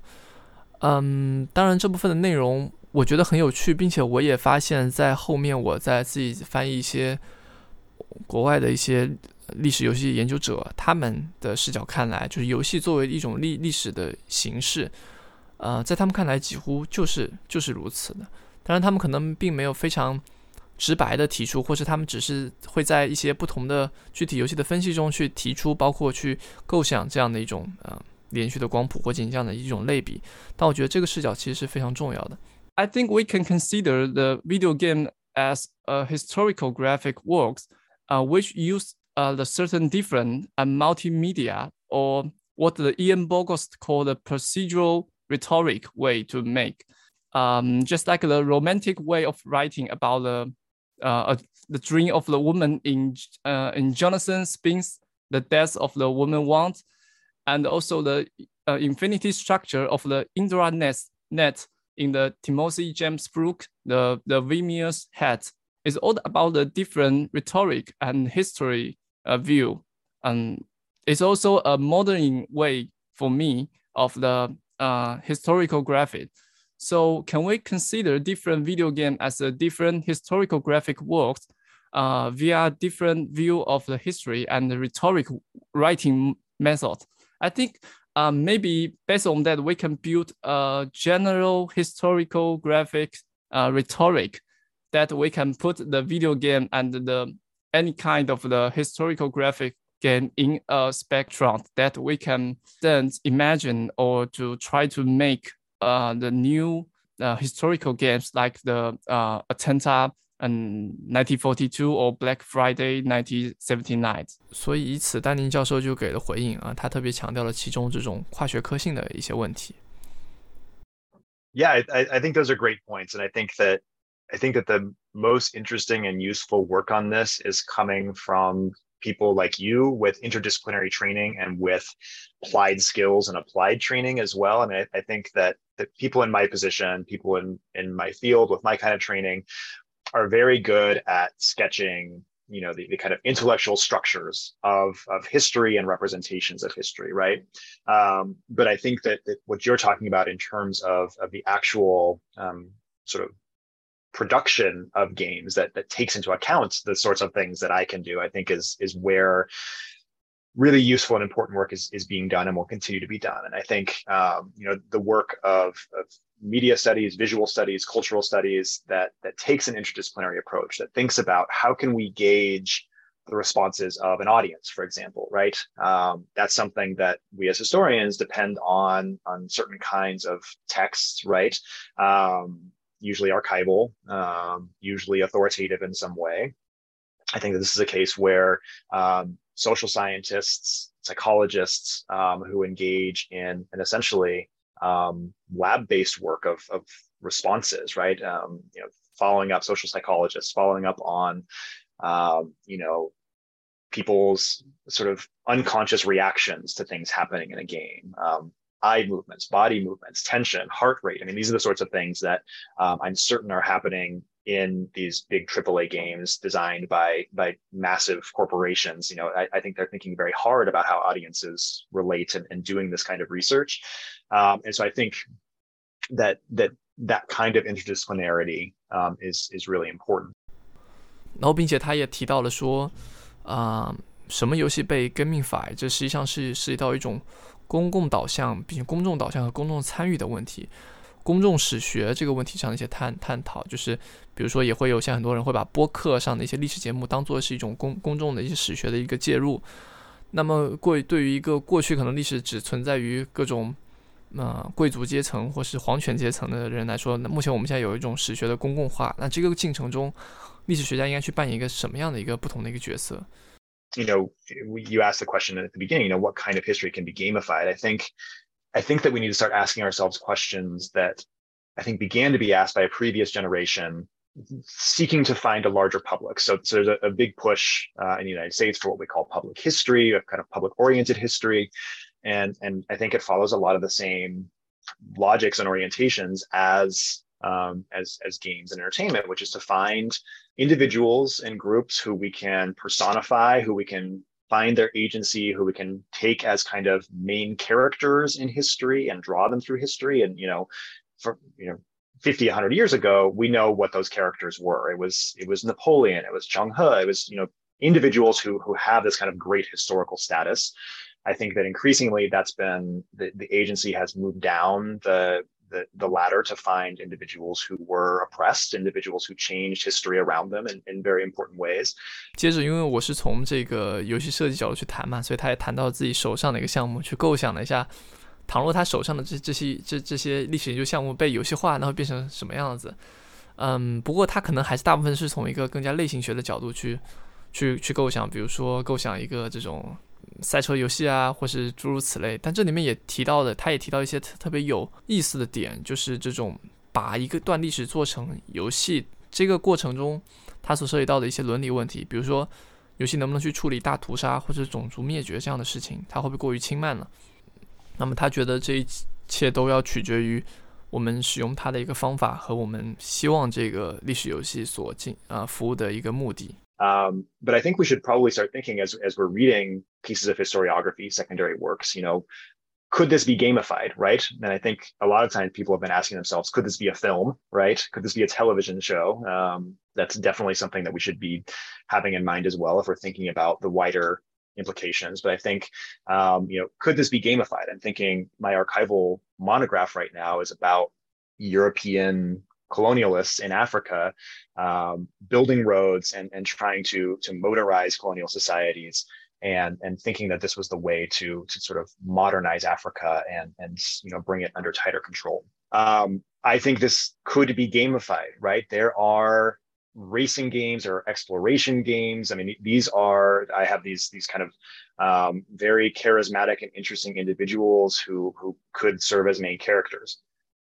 嗯，当然这部分的内容我觉得很有趣，并且我也发现，在后面我在自己翻译一些国外的一些历史游戏研究者他们的视角看来，就是游戏作为一种历历史的形式，呃，在他们看来几乎就是就是如此的。当然，他们可能并没有非常。直白的提出，或是他们只是会在一些不同的具体游戏的分析中去提出，包括去构想这样的一种呃连续的光谱或景象的一种类比。但我觉得这个视角其实是非常重要的。I think we can consider the video game as a historiographic works, uh, which use uh, the certain different uh, multimedia or what the Ian Bogost called the procedural rhetoric way to make. Um, just like the romantic way of writing about the uh, the dream of the woman in uh, in Jonathan Spence, the death of the woman Wang, and also the uh, infinity structure of the Indra net, net in the Timothy James Brook, the the Vermeer's hat is all about the different rhetoric and history uh, view, and it's also a modern way for me of the uh, historiographic. So can we consider different video game as a different historiographic works uh, via different view of the history and the rhetoric writing method? I think uh, maybe based on that, we can build a general historiographic uh, rhetoric that we can put the video game and the any kind of the historiographic game in a spectrum that we can then imagine or to try to make uh, the new uh, historical games like the uh, Atenta and 1942 or Black Friday 1979。所以以此，丹宁教授就给了回应啊，他特别强调了其中这种跨学科性的一些问题。Yeah, I, I think those are great points, and I think that I think that the most interesting and useful work on this is coming from people like you with interdisciplinary training and with applied skills and applied training as well. And I, I think that that people in my position, people in in my field with my kind of training, are very good at sketching you know the, the kind of intellectual structures of of history and representations of history right um, but i think that, that what you're talking about in terms of of the actual um, sort of production of games that that takes into account the sorts of things that I can do, I think is is where really useful and important work is, is being done and will continue to be done. And I think um, you know the work of, of media studies, visual studies, cultural studies that that takes an interdisciplinary approach that thinks about how can we gauge the responses of an audience, for example, right? Um, that's something that we as historians depend on on certain kinds of texts, right? Um, usually archival, um, usually authoritative in some way. I think that this is a case where um, social scientists, psychologists um, who engage in an essentially um, lab-based work of, of responses, right? Um, you know, following up social psychologists, following up on, um, you know, people's sort of unconscious reactions to things happening in a game. Um, eye movements, body movements, tension, heart rate. I mean, these are the sorts of things that um, I'm certain are happening in these big AAA games designed by by massive corporations. You know, I, I think they're thinking very hard about how audiences relate and, and doing this kind of research. Um, and so I think that that that kind of interdisciplinarity um, is is really important. 然后，并且他也提到了说，啊、呃，什么游戏被 gamify，这实际上是涉及到一种 公共导向，并且公众导向和公众参与的问题。公众史学这个问题上的一些探探讨，就是比如说也会有像很多人会把播客上的一些历史节目当做是一种公公众的一些史学的一个介入。那么过对于一个过去可能历史只存在于各种呃贵族阶层或是皇权阶层的人来说，那目前我们现在有一种史学的公共化，那这个进程中，历史学家应该去扮演一个什么样的一个不同的一个角色？You know, you asked the question at the beginning. You know, what kind of history can be gamified? I think. I think that we need to start asking ourselves questions that I think began to be asked by a previous generation seeking to find a larger public. So, so there's a, a big push uh, in the United States for what we call public history, a kind of public oriented history. And, and I think it follows a lot of the same logics and orientations as um, as as games and entertainment, which is to find individuals and groups who we can personify, who we can find their agency who we can take as kind of main characters in history and draw them through history. And you know for you know 50 100 years ago we know what those characters were. It was it was napoleon it was zheng he it was you know individuals who who have this kind of great historical status. I think that increasingly that's been the, the agency has moved down the the, the ladder to find individuals who were oppressed, individuals who changed history around them in, in very important ways. 接着，因为我是从这个游戏设计角度去谈嘛，所以他也谈到自己手上的一个项目，去构想了一下，倘若他手上的这这些这这些历史研究项目被游戏化，那会变成什么样子？嗯，不过他可能还是大部分是从一个更加类型学的角度去去去构想，比如说构想一个这种赛车游戏啊，或是诸如此类，但这里面也提到的，他也提到一些特特别有意思的点，就是这种把一个段历史做成游戏这个过程中，它所涉及到的一些伦理问题，比如说游戏能不能去处理大屠杀或者种族灭绝这样的事情，它会不会过于轻慢了？那么他觉得这一切都要取决于我们使用它的一个方法和我们希望这个历史游戏所进啊服务的一个目的。Um, but I think we should probably start thinking as, as we're reading pieces of historiography, secondary works, you know, could this be gamified, right? And I think a lot of times people have been asking themselves, could this be a film, right? Could this be a television show? Um, that's definitely something that we should be having in mind as well if we're thinking about the wider implications. But I think, um, you know, could this be gamified? I'm thinking my archival monograph right now is about European colonialists in Africa um, building roads and, and trying to, to motorize colonial societies and, and thinking that this was the way to, to sort of modernize Africa and, and you know, bring it under tighter control. Um, I think this could be gamified, right? There are racing games or exploration games. I mean, these are I have these these kind of um, very charismatic and interesting individuals who who could serve as main characters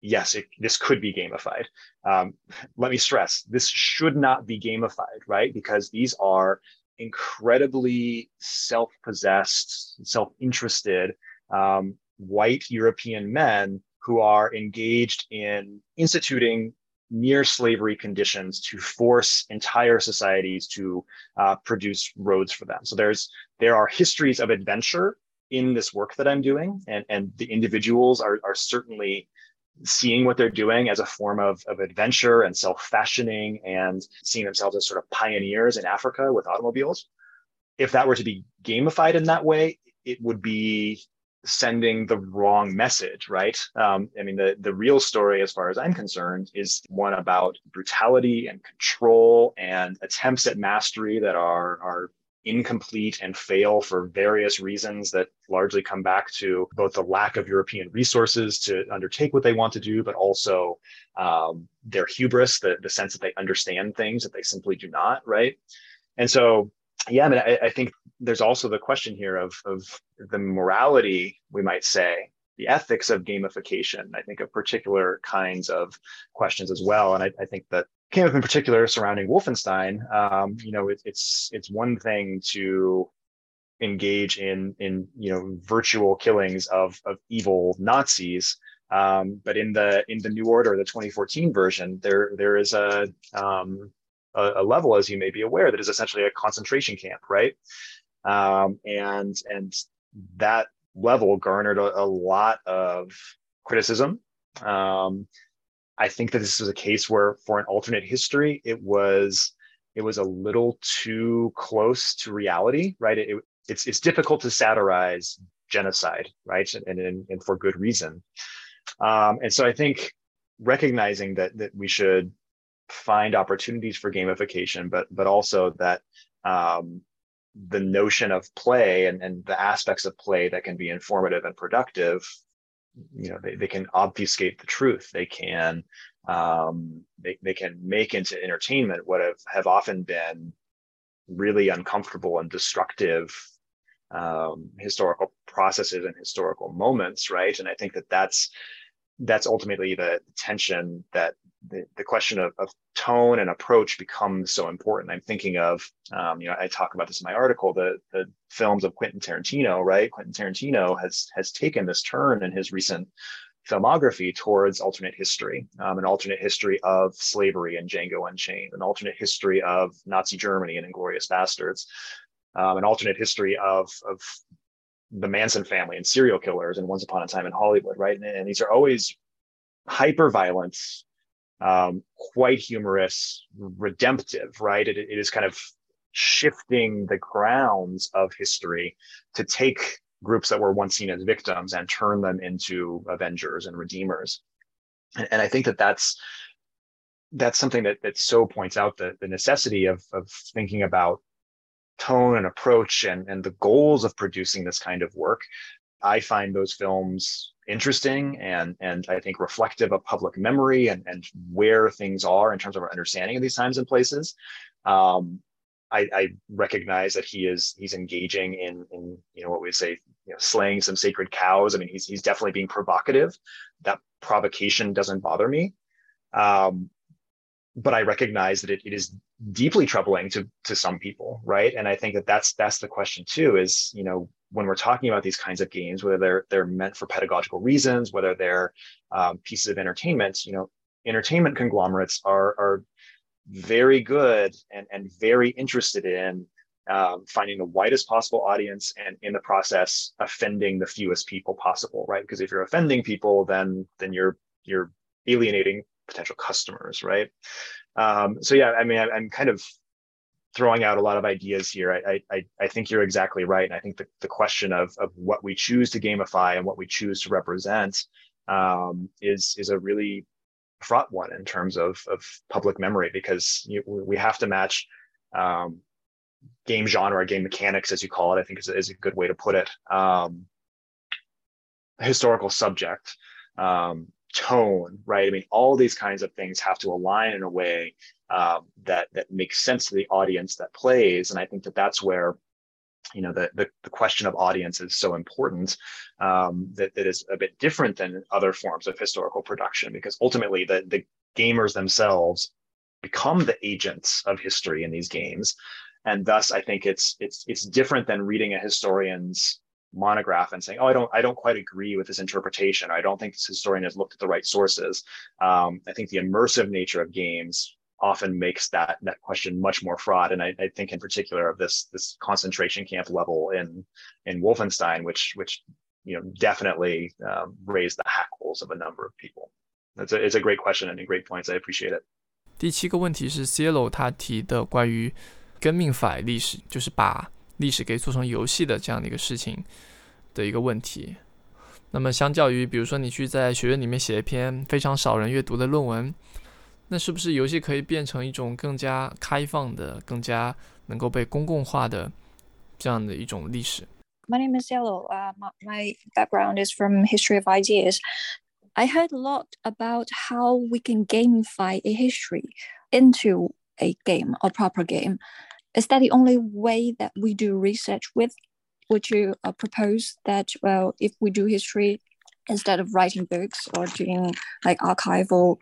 yes, it, this could be gamified. Um, let me stress, this should not be gamified, right? Because these are incredibly self-possessed, self-interested um, white European men who are engaged in instituting near slavery conditions to force entire societies to uh, produce roads for them. So there's there are histories of adventure in this work that I'm doing, and and the individuals are are certainly seeing what they're doing as a form of, of adventure and self-fashioning and seeing themselves as sort of pioneers in Africa with automobiles. if that were to be gamified in that way, it would be sending the wrong message, right? Um, I mean, the the real story, as far as I'm concerned, is one about brutality and control and attempts at mastery that are are incomplete and fail for various reasons that largely come back to both the lack of European resources to undertake what they want to do, but also um, their hubris, the, the sense that they understand things that they simply do not, right? And so yeah, I mean, I, I, think there's also the question here of of the morality, we might say, the ethics of gamification. I think of particular kinds of questions as well, and I, I think that came up in particular surrounding Wolfenstein. Um, you know, it, it's it's one thing to engage in in you know virtual killings of of evil Nazis. Um, but in the in the new order, the 2014 version, there there is a um, a, a, level, as you may be aware, that is essentially a concentration camp, right? Um, and and that level garnered a, a lot of criticism. I think that this was a case where, for an alternate history, it was it was a little too close to reality, right? It, it's it's difficult to satirize genocide, right, and and, and for good reason. Um, and so I think recognizing that that we should find opportunities for gamification, but but also that um, the notion of play and, and the aspects of play that can be informative and productive, you know, they, they can obfuscate the truth. They can um, they, they can make into entertainment what have, have often been really uncomfortable and destructive um, historical processes and historical moments, right? And I think that that's that's ultimately the tension that the, the question of, of tone and approach becomes so important. I'm thinking of, um, you know, I talk about this in my article, the the films of Quentin Tarantino, right? Quentin Tarantino has has taken this turn in his recent filmography towards alternate history, um, an alternate history of slavery and Django Unchained, an alternate history of Nazi Germany and Inglourious Basterds, um, an alternate history of of the Manson family and serial killers and Once Upon a Time in Hollywood, right? And, and these are always hyper violence um, quite humorous, redemptive, right? It, it is kind of shifting the grounds of history to take groups that were once seen as victims and turn them into avengers and redeemers. And, and I think that that's that's something that that so points out the, the necessity of of thinking about tone and approach and and the goals of producing this kind of work. I find those films interesting and and I think reflective of public memory and and where things are in terms of our understanding of these times and places. Um, I, I, recognize that he is he's engaging in in you know what we say you know, slaying some sacred cows. I mean he's he's definitely being provocative. That provocation doesn't bother me. Um, but I recognize that it, it is deeply troubling to to some people, right? And I think that that's that's the question too. Is you know when we're talking about these kinds of games, whether they're they're meant for pedagogical reasons, whether they're um, pieces of entertainment, you know, entertainment conglomerates are are very good and and very interested in um, finding the widest possible audience and in the process offending the fewest people possible, right? Because if you're offending people, then then you're you're alienating potential customers, right? Um, so yeah, I mean, I, I'm kind of throwing out a lot of ideas here. I, I, I think you're exactly right. And I think the, the question of, of what we choose to gamify and what we choose to represent um, is, is a really fraught one in terms of, of public memory because you, we have to match um, game genre, game mechanics, as you call it, I think is, is a good way to put it. Um, historical subject, um, tone, right? I mean, all these kinds of things have to align in a way um, that that makes sense to the audience that plays. And I think that that's where you know the the, the question of audience is so important um, that, that is a bit different than other forms of historical production because ultimately the the gamers themselves become the agents of history in these games and thus i think it's it's it's different than reading a historian's monograph and saying, "Oh, I don't, I don't quite agree with this interpretation. I don't think this historian has looked at the right sources." Um, I think the immersive nature of games often makes that that question much more fraught. And I, I, think, in particular, of this this concentration camp level in in Wolfenstein, which which you know definitely um, raised the hackles of a number of people. It's a it's a great question and great points. I appreciate it. 第七个问题是 Cielo 他提的关于根命法历史，就是把 历史可以做成游戏的这样的一个事情的一个问题。那么，相较于比如说你去在学院里面写一篇非常少人阅读的论文，那是不是游戏可以变成一种更加开放的、更加能够被公共化的这样的一种历史？My name is Yellow. Uh, my, my background is from history of ideas. I heard a lot about how we can gamify a history into a game or proper game. Is that the only way that we do research with? Would you uh, propose that, well, if we do history, instead of writing books or doing like archival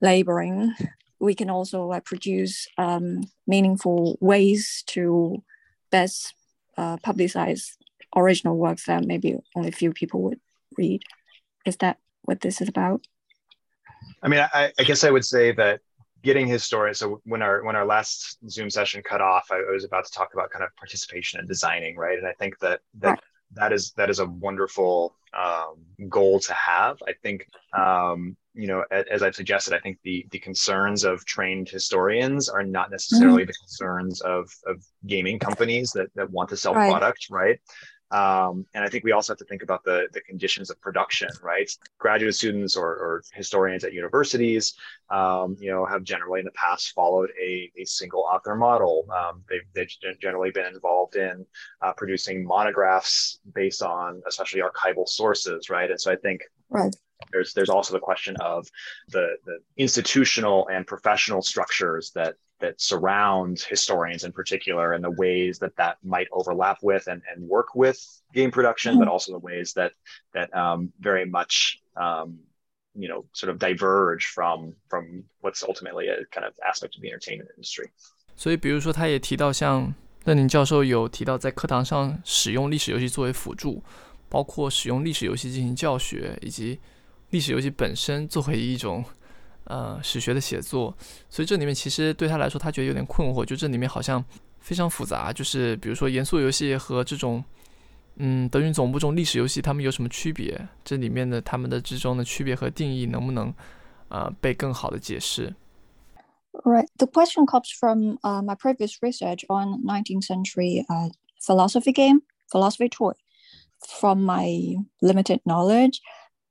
laboring, we can also like produce um, meaningful ways to best uh, publicize original works that maybe only few people would read. Is that what this is about? I mean, I, I guess I would say that getting his story. So when our when our last Zoom session cut off, I, was about to talk about kind of participation and designing, right? And I think that that right. that is that is a wonderful um, goal to have. I think um, you know, as I've suggested, I think the the concerns of trained historians are not necessarily mm-hmm. the concerns of of gaming companies that that want to sell right. product, right? Um, and I think we also have to think about the, the conditions of production, right? Graduate students or, or historians at universities, um, you know, have generally in the past followed a, a single author model. Um, they've, they've generally been involved in uh, producing monographs based on especially archival sources, right? And so I think right there's there's also the question of the the institutional and professional structures that that surrounds historians in particular and the ways that that might overlap with and, and work with game production, but mm-hmm. also the ways that that um, very much um, you know sort of diverge from from what's ultimately a kind of aspect of the entertainment industry industry。所以，比如说，他也提到像丹宁教授有提到，在课堂上使用历史游戏作为辅助，包括使用历史游戏进行教学，以及历史游戏本身作为一种 呃史学的写作，所以这里面其实对他来说，他觉得有点困惑，就这里面好像非常复杂。就是比如说严肃游戏和这种嗯德云总部这种历史游戏，他们有什么区别？这里面的他们的之中的区别和定义能不能呃被更好的解释？Right, the question comes from uh, my previous research on 19th century uh, philosophy game, philosophy toy. From my limited knowledge.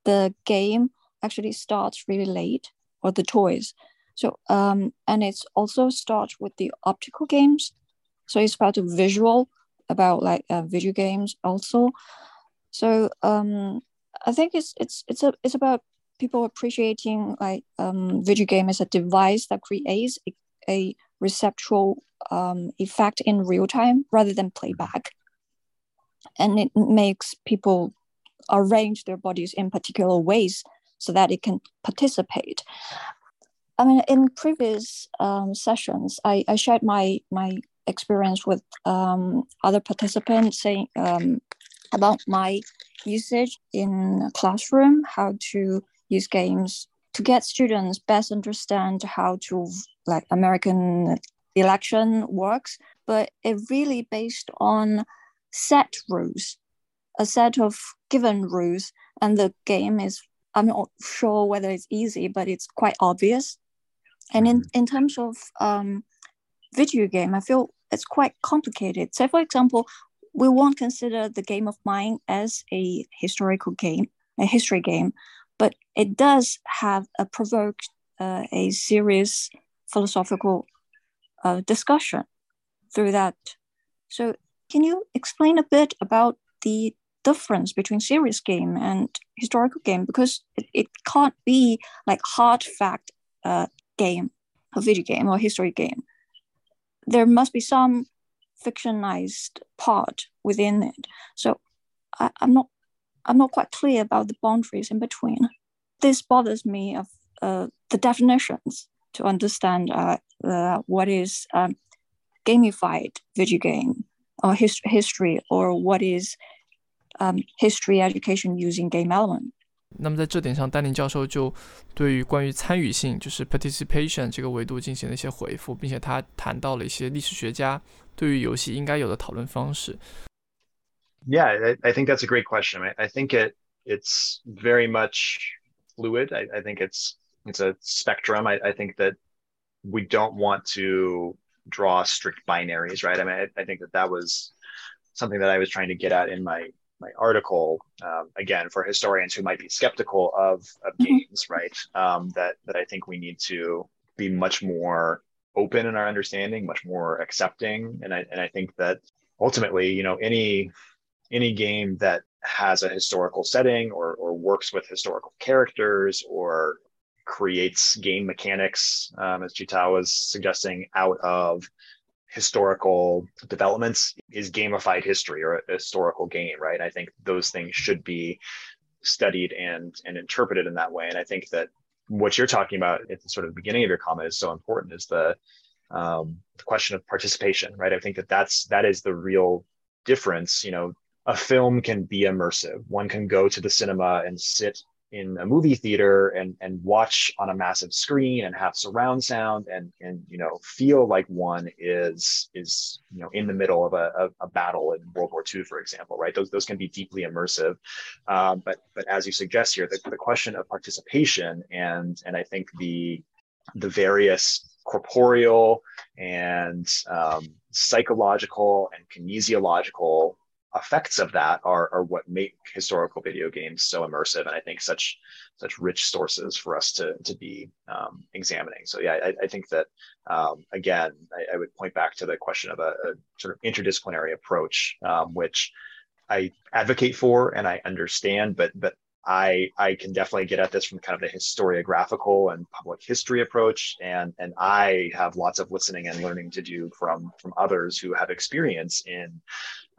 the game actually starts really late or the toys. So um and it's also starts with the optical games. So it's about the visual about like uh, video games also. So um i think it's it's it's a it's about people appreciating like um video game as a device that creates a, a receptual um, effect in real time rather than playback. And it makes people arrange their bodies in particular ways so that it can participate. I mean, in previous um, sessions, I, I shared my my experience with um, other participants, saying um, about my usage in classroom, how to use games to get students best understand how to like American election works, but it really based on set rules a set of given rules and the game is i'm not sure whether it's easy but it's quite obvious. And in, mm-hmm. in terms of um, video game i feel it's quite complicated. So for example we won't consider the game of mine as a historical game a history game but it does have a provoked uh, a serious philosophical uh, discussion through that. So can you explain a bit about the difference between serious game and historical game because it, it can't be like hard fact uh, game, a video game or history game. There must be some fictionized part within it. So I, I'm not I'm not quite clear about the boundaries in between. This bothers me of uh, the definitions to understand uh, uh, what is um, gamified video game or his- history or what is um, history education using game element. 那么在这点上，丹宁教授就对于关于参与性，就是 participation 这个维度进行了一些回复，并且他谈到了一些历史学家对于游戏应该有的讨论方式。Yeah, I, I think that's a great question. I, I think it it's very much fluid. I, I think it's it's a spectrum. I, I think that we don't want to draw strict binaries, right? I mean, I, I think that that was something that I was trying to get at in my my article. Um, again, for historians who might be skeptical of of mm-hmm. games, right? Um, that that I think we need to be much more open in our understanding, much more accepting, and I and I think that ultimately, you know, any any game that has a historical setting or or works with historical characters or creates game mechanics, um, as Chita was suggesting, out of historical developments is gamified history or a historical game, right? I think those things should be studied and and interpreted in that way. And I think that what you're talking about at the sort of beginning of your comment is so important is the um, the question of participation, right? I think that that's that is the real difference. You know, a film can be immersive. One can go to the cinema and sit in a movie theater and and watch on a massive screen and have surround sound and and you know feel like one is is you know in the middle of a, a, battle in World War II, for example, right? Those those can be deeply immersive, um, but but as you suggest here, the, the question of participation and and I think the the various corporeal and um, psychological and kinesiological effects of that are, are what make historical video games so immersive and i think such such rich sources for us to to be um, examining. So yeah i, I think that um, again I, I, would point back to the question of a, a sort of interdisciplinary approach um, which i advocate for and i understand but but I I can definitely get at this from kind of the historiographical and public history approach, and and I have lots of listening and learning to do from from others who have experience in,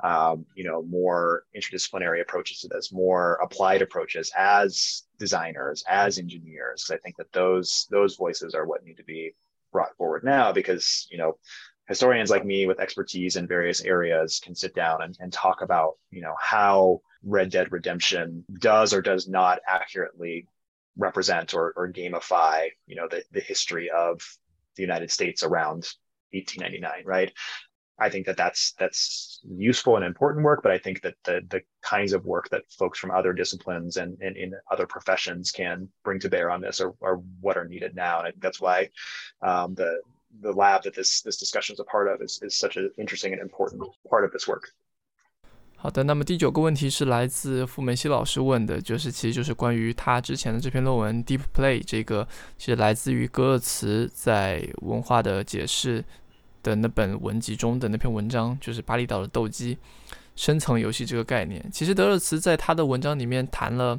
um, you know, more interdisciplinary approaches to this, more applied approaches as designers, as engineers. Because I think that those those voices are what need to be brought forward now, because you know historians like me with expertise in various areas can sit down and, and talk about you know how red dead redemption does or does not accurately represent or, or gamify you know the, the history of the united states around 1899 right i think that that's that's useful and important work but i think that the the kinds of work that folks from other disciplines and, and in other professions can bring to bear on this are, are what are needed now and I think that's why um, the the lab that this this discussion is a part of is, is such an interesting and important part of this work. 好的，那么第九个问题是来自傅梅西老师问的，就是其实就是关于他之前的这篇论文《Deep Play》这个，其实来自于格尔茨在《文化的解释》的那本文集中的那篇文章，就是巴厘岛的斗鸡深层游戏这个概念。其实德勒茨在他的文章里面谈了，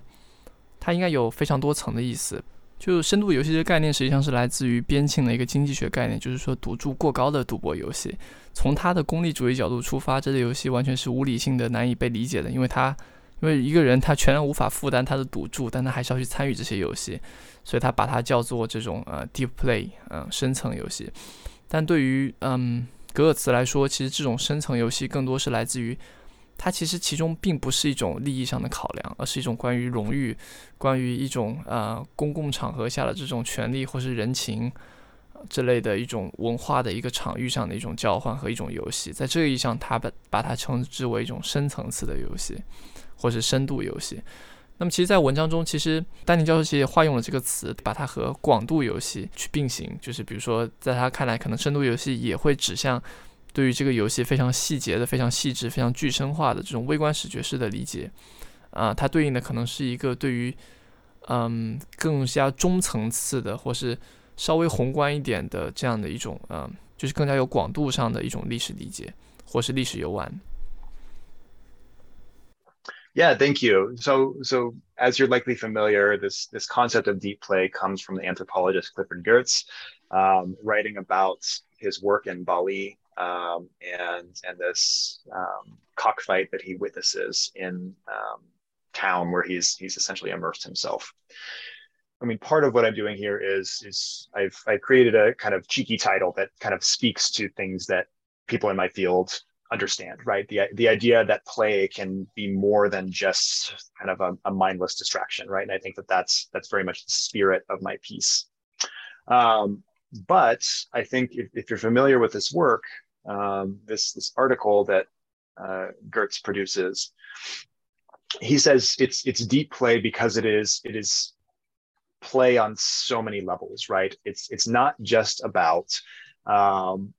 他应该有非常多层的意思。就深度游戏这个概念，实际上是来自于边沁的一个经济学概念，就是说赌注过高的赌博游戏。从他的功利主义角度出发，这类游戏完全是无理性的、难以被理解的，因为他，因为一个人他全然无法负担他的赌注，但他还是要去参与这些游戏，所以他把它叫做这种呃 deep play，嗯，深层游戏。但对于嗯格尔茨来说，其实这种深层游戏更多是来自于。它其实其中并不是一种利益上的考量，而是一种关于荣誉、关于一种呃公共场合下的这种权利或是人情之类的一种文化的一个场域上的一种交换和一种游戏。在这个意义上，他把把它称之为一种深层次的游戏，或是深度游戏。那么，其实，在文章中，其实丹尼教授其实也化用了这个词，把它和广度游戏去并行。就是比如说，在他看来，可能深度游戏也会指向。对于这个游戏非常细节的、非常细致、非常具身化的这种微观视觉式的理解，啊，它对应的可能是一个对于嗯更加中层次的，或是稍微宏观一点的这样的一种嗯，就是更加有广度上的一种历史理解，或是历史游玩。Yeah, thank you. So, so as you're likely familiar, this this concept of deep play comes from the anthropologist Clifford Geertz, um, writing about his work in Bali um, and and this um, cockfight that he witnesses in um, town where he's he's essentially immersed himself. I mean, part of what I'm doing here is is I've I've created a kind of cheeky title that kind of speaks to things that people in my field understand, right? The the idea that play can be more than just kind of a, a mindless distraction, right? And I think that that's that's very much the spirit of my piece. Um, but I think if, if, you're familiar with this work, um, this this article that uh, Geertz produces, he says it's it's deep play because it is it is play on so many levels, right? It's it's not just about um,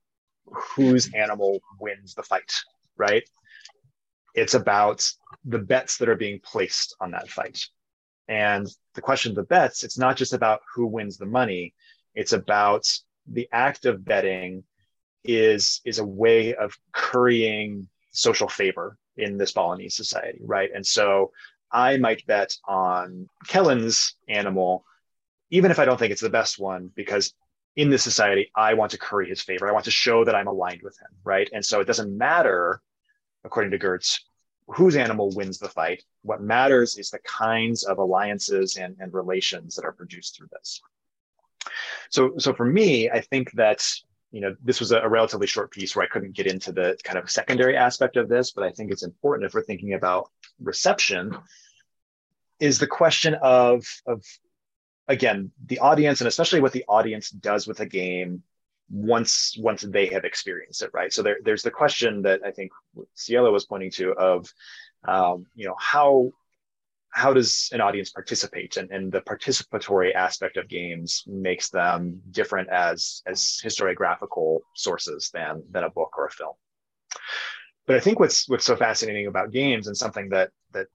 whose animal wins the fight, right? It's about the bets that are being placed on that fight. And the question of the bets, it's not just about who wins the money, it's about the act of betting is is a way of currying social favor in this Balinese society, right? And so I might bet on Kellen's animal, even if I don't think it's the best one, because in this society, I want to curry his favor. I want to show that I'm aligned with him, right? And so it doesn't matter, according to Geertz, whose animal wins the fight. What matters is the kinds of alliances and, and relations that are produced through this. So, so for me, I think that you know this was a, a, relatively short piece where I couldn't get into the kind of secondary aspect of this, but I think it's important if we're thinking about reception. Is the question of of again the audience and especially what the audience does with a game once once they have experienced it, right? So there, there's the question that I think Cielo was pointing to of um, you know how how does an audience participate? And, and the participatory aspect of games makes them different as as historiographical sources than than a book or a film. But i think what's what's so fascinating about games and something that that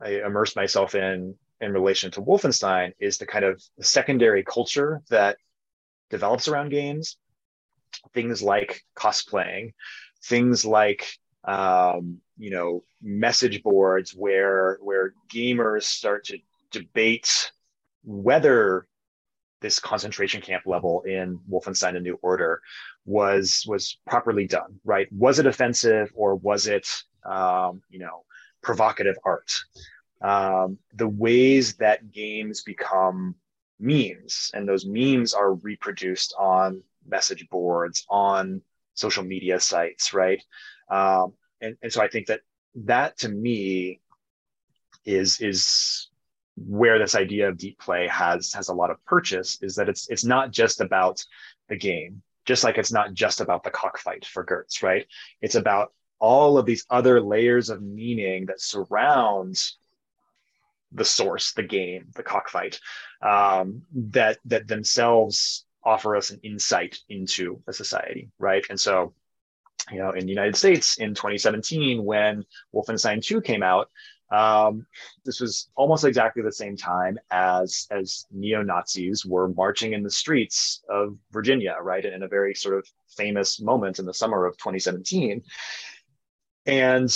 i immersed myself in in relation to wolfenstein is the kind of secondary culture that develops around games. Things like cosplaying things like um, you know message boards where where gamers start to debate whether this concentration camp level in Wolfenstein: A New Order was was properly done. Right? Was it offensive or was it um, you know provocative art? Um, the ways that games become memes and those memes are reproduced on message boards on social media sites right um, and, and so I think that that to me is is where this idea of deep play has has a lot of purchase is that it's it's not just about the game just like it's not just about the cockfight for Geertz right? It's about all of these other layers of meaning that surrounds the source the game the cockfight um, that that themselves offer us an insight into a society right? And so you know, in the United States in 2017 when Wolfenstein 2 came out, um, this was almost exactly the same time as as neo Nazis were marching in the streets of Virginia, right, in a very sort of famous moment in the summer of 2017. And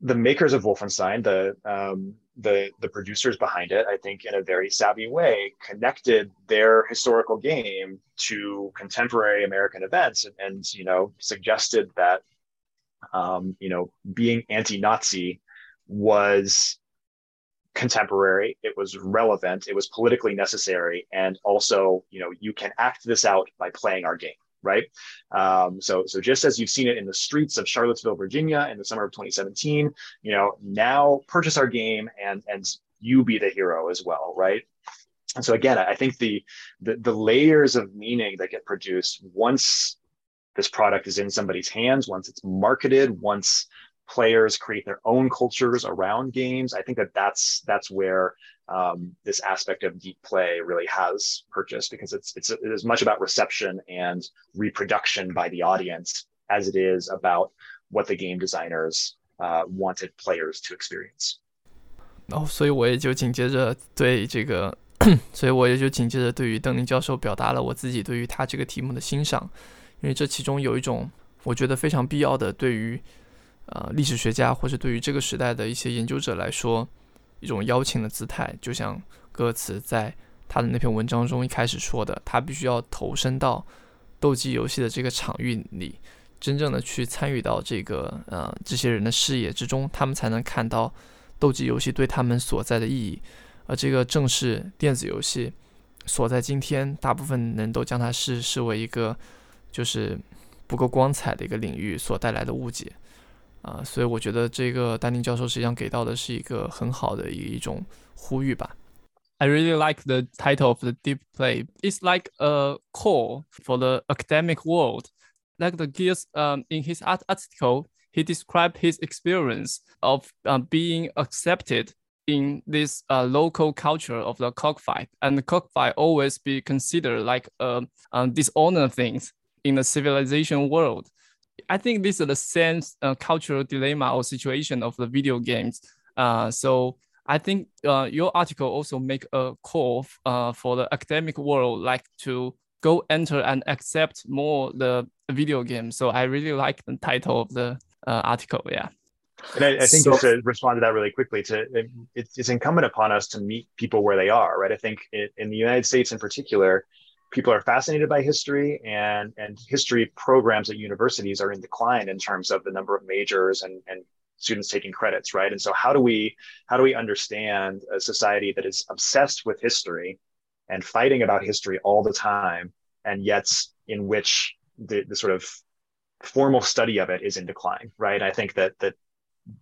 the makers of Wolfenstein, the um, the the producers behind it, I think, in a very savvy way, connected their historical game to contemporary American events, and, and you know suggested that um, you know being anti-Nazi was contemporary it was relevant it was politically necessary and also you know you can act this out by playing our game right? Um, so, so just as you've seen it in the streets of Charlottesville, Virginia, in the summer of 2017, you know, now purchase our game and and you be the hero as well, right? And so again, I think the, the the layers of meaning that get produced once this product is in somebody's hands, once it's marketed, once players create their own cultures around games, I think that that's that's where um, this aspect of deep play really has purchased because it's it's it is much about reception and reproduction by the audience as it is about what the game designers uh, wanted players to experience. 哦，所以我也就紧接着对这个，所以我也就紧接着对于邓宁教授表达了我自己对于他这个题目的欣赏，因为这其中有一种我觉得非常必要的对于呃历史学家或者对于这个时代的一些研究者来说， [COUGHS] 一种邀请的姿态，就像歌词在他的那篇文章中一开始说的，他必须要投身到斗鸡游戏的这个场域里，真正的去参与到这个呃这些人的视野之中，他们才能看到斗鸡游戏对他们所在的意义。而这个正是电子游戏所在今天，大部分人都将它视视为一个就是不够光彩的一个领域所带来的误解。i really like the title of the deep play. It's like a call for the academic world. Like the Geertz, um, in his art article, he described his experience of um being accepted in this uh, local culture of the cockfight. And the cockfight always be considered like a, a dishonor things in the civilization world. I think this is the same uh, cultural dilemma or situation of the video games. Uh, so I think uh, your article also make a call uh, for the academic world, like to go enter and accept more the video game. So I really like the title of the uh, article. Yeah. And I, I think so, just to respond to that really quickly, to it, it's incumbent upon us to meet people where they are, right? I think it, in the United States in particular, people are fascinated by history, and and history programs at universities are in decline in terms of the number of majors and and students taking credits, right? And so how do we how do we understand a society that is obsessed with history and fighting about history all the time, and yet in which the, the sort of formal study of it is in decline, right? I think that that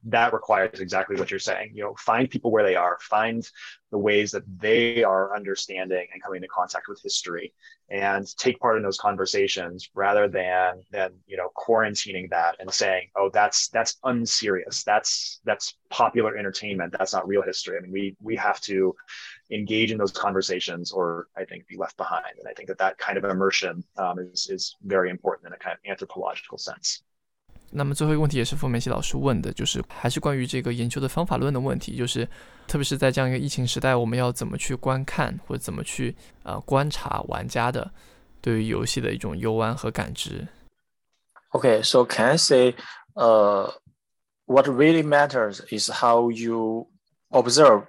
that requires exactly what you're saying. You know, find people where they are, find the ways that they are understanding and coming into contact with history, and take part in those conversations rather than than you know quarantining that and saying, oh, that's that's unserious, that's that's popular entertainment, that's not real history. I mean, we we have to engage in those conversations, or I think be left behind. And I think that that kind of immersion um, is is very important in a kind of anthropological sense. 那么最后一个问题也是傅梅西老师问的，就是还是关于这个研究的方法论的问题，就是特别是在这样一个疫情时代，我们要怎么去观看或者怎么去呃观察玩家的对于游戏的一种游玩和感知。Okay, so can I say, uh, what really matters is how you observe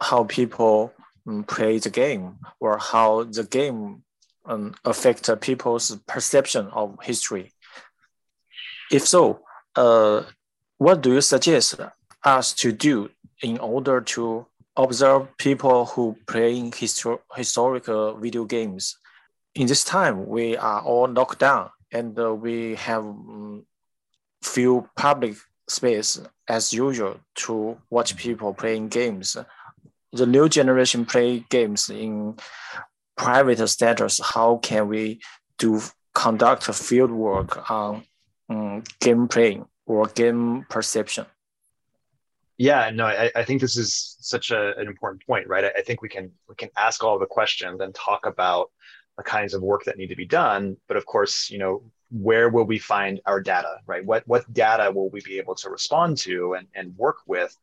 how people um, play the game or how the game um, affect people's perception of history. If so, uh, what do you suggest us to do in order to observe people who play histor- historical video games? In this time, we are all locked down and uh, we have um, few public space as usual to watch people playing games. The new generation play games in private status. How can we do conduct field work on um, game playing or game perception? Yeah, no, I, I think this is such a, an important point, right? I, I think we can we can ask all the questions and talk about the kinds of work that need to be done. But of course, you know, where will we find our data, right? What what data will we be able to respond to and, and work with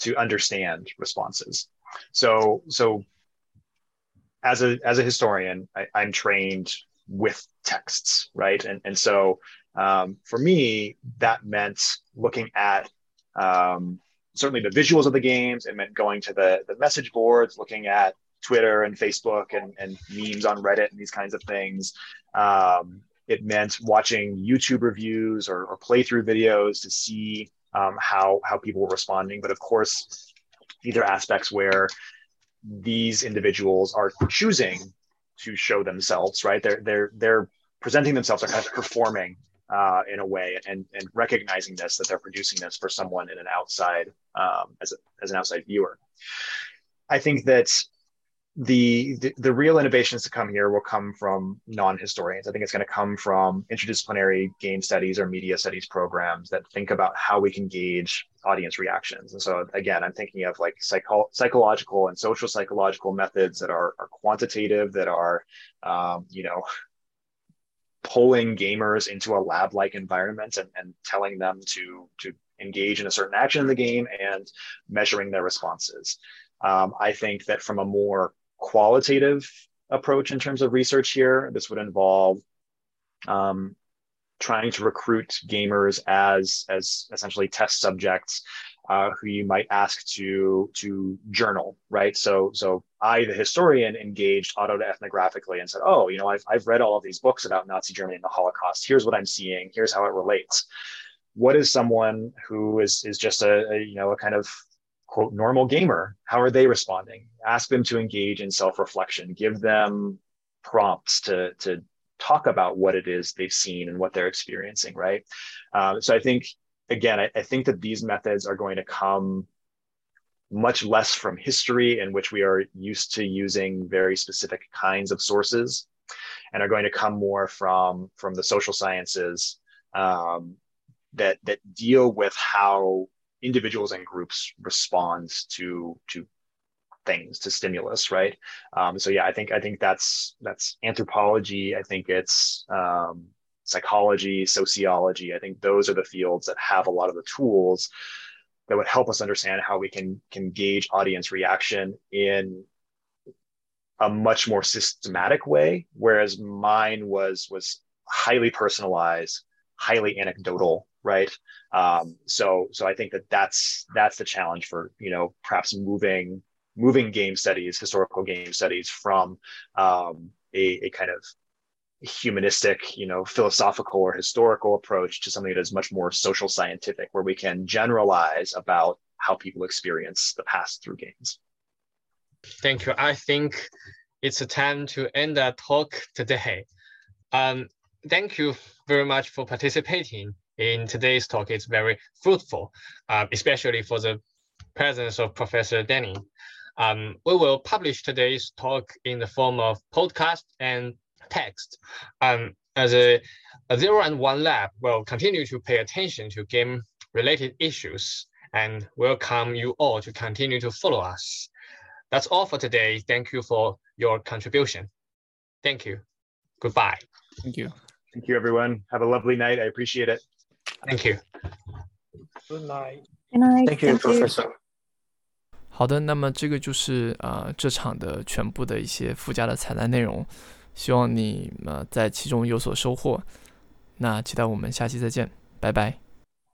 to understand responses? So so as a as a historian, I, I'm trained with texts, right? And and so um, for me, that meant looking at um, certainly the visuals of the games. It meant going to the, the message boards, looking at Twitter and Facebook and, and memes on Reddit and these kinds of things. Um, it meant watching YouTube reviews or, or playthrough videos to see um, how how people were responding. But of course, these are aspects where these individuals are choosing to show themselves. Right? They're they're they're presenting themselves. They're kind of performing uh, in a way and, and recognizing this that they're producing this for someone in an outside um, as, a, as an outside viewer. I think that the, the, the real innovations to come here will come from non-historians. I think it's going to come from interdisciplinary game studies or media studies programs that think about how we can gauge audience reactions. And so again i'm thinking of like psycho- psychological and social psychological methods that are, are quantitative that are um, you know pulling gamers into a lab like environment and, and telling them to to engage in a certain action in the game and measuring their responses. Um, i think that from a more qualitative approach in terms of research here this would involve um, trying to recruit gamers as as essentially test subjects uh, who you might ask to to journal, right? So so I, the historian, engaged autoethnographically and said, oh, you know, I've I've read all of these books about Nazi Germany and the Holocaust. Here's what I'm seeing. Here's how it relates. What is someone who is is just a, a you know a kind of quote normal gamer? How are they responding? Ask them to engage in self reflection. Give them prompts to to talk about what it is they've seen and what they're experiencing, right? Uh, so I think again, I, I think that these methods are going to come much less from history in which we are used to using very specific kinds of sources and are going to come more from from the social sciences um, that that deal with how individuals and groups respond to to things to stimulus, right? Um, so yeah, I think I think that's that's anthropology. I think it's um, psychology, sociology. I think those are the fields that have a lot of the tools that would help us understand how we can can gauge audience reaction in a much more systematic way whereas mine was was highly personalized highly anecdotal right um, so so i think that that's that's the challenge for you know perhaps moving moving game studies historical game studies from um, a, a kind of humanistic, you know, philosophical or historical approach to something that is much more social scientific, where we can generalize about how people experience the past through games. Thank you. I think it's a time to end our talk today. Um, thank you very much for participating in today's talk. It's very fruitful, uh, especially for the presence of Professor Denning. Um, we will publish today's talk in the form of podcast and text. Um, as a, a zero and one lab will continue to pay attention to game related issues and welcome you all to continue to follow us. That's all for today. Thank you for your contribution. Thank you. Goodbye. Thank you. Thank you, everyone. Have a lovely night. I appreciate it. Thank you. Good night. Good night. Thank you, Professor. 好的，那么这个就是呃这场的全部的一些附加的彩蛋内容， 希望你们在其中有所收获。那期待我们下期再见，拜拜。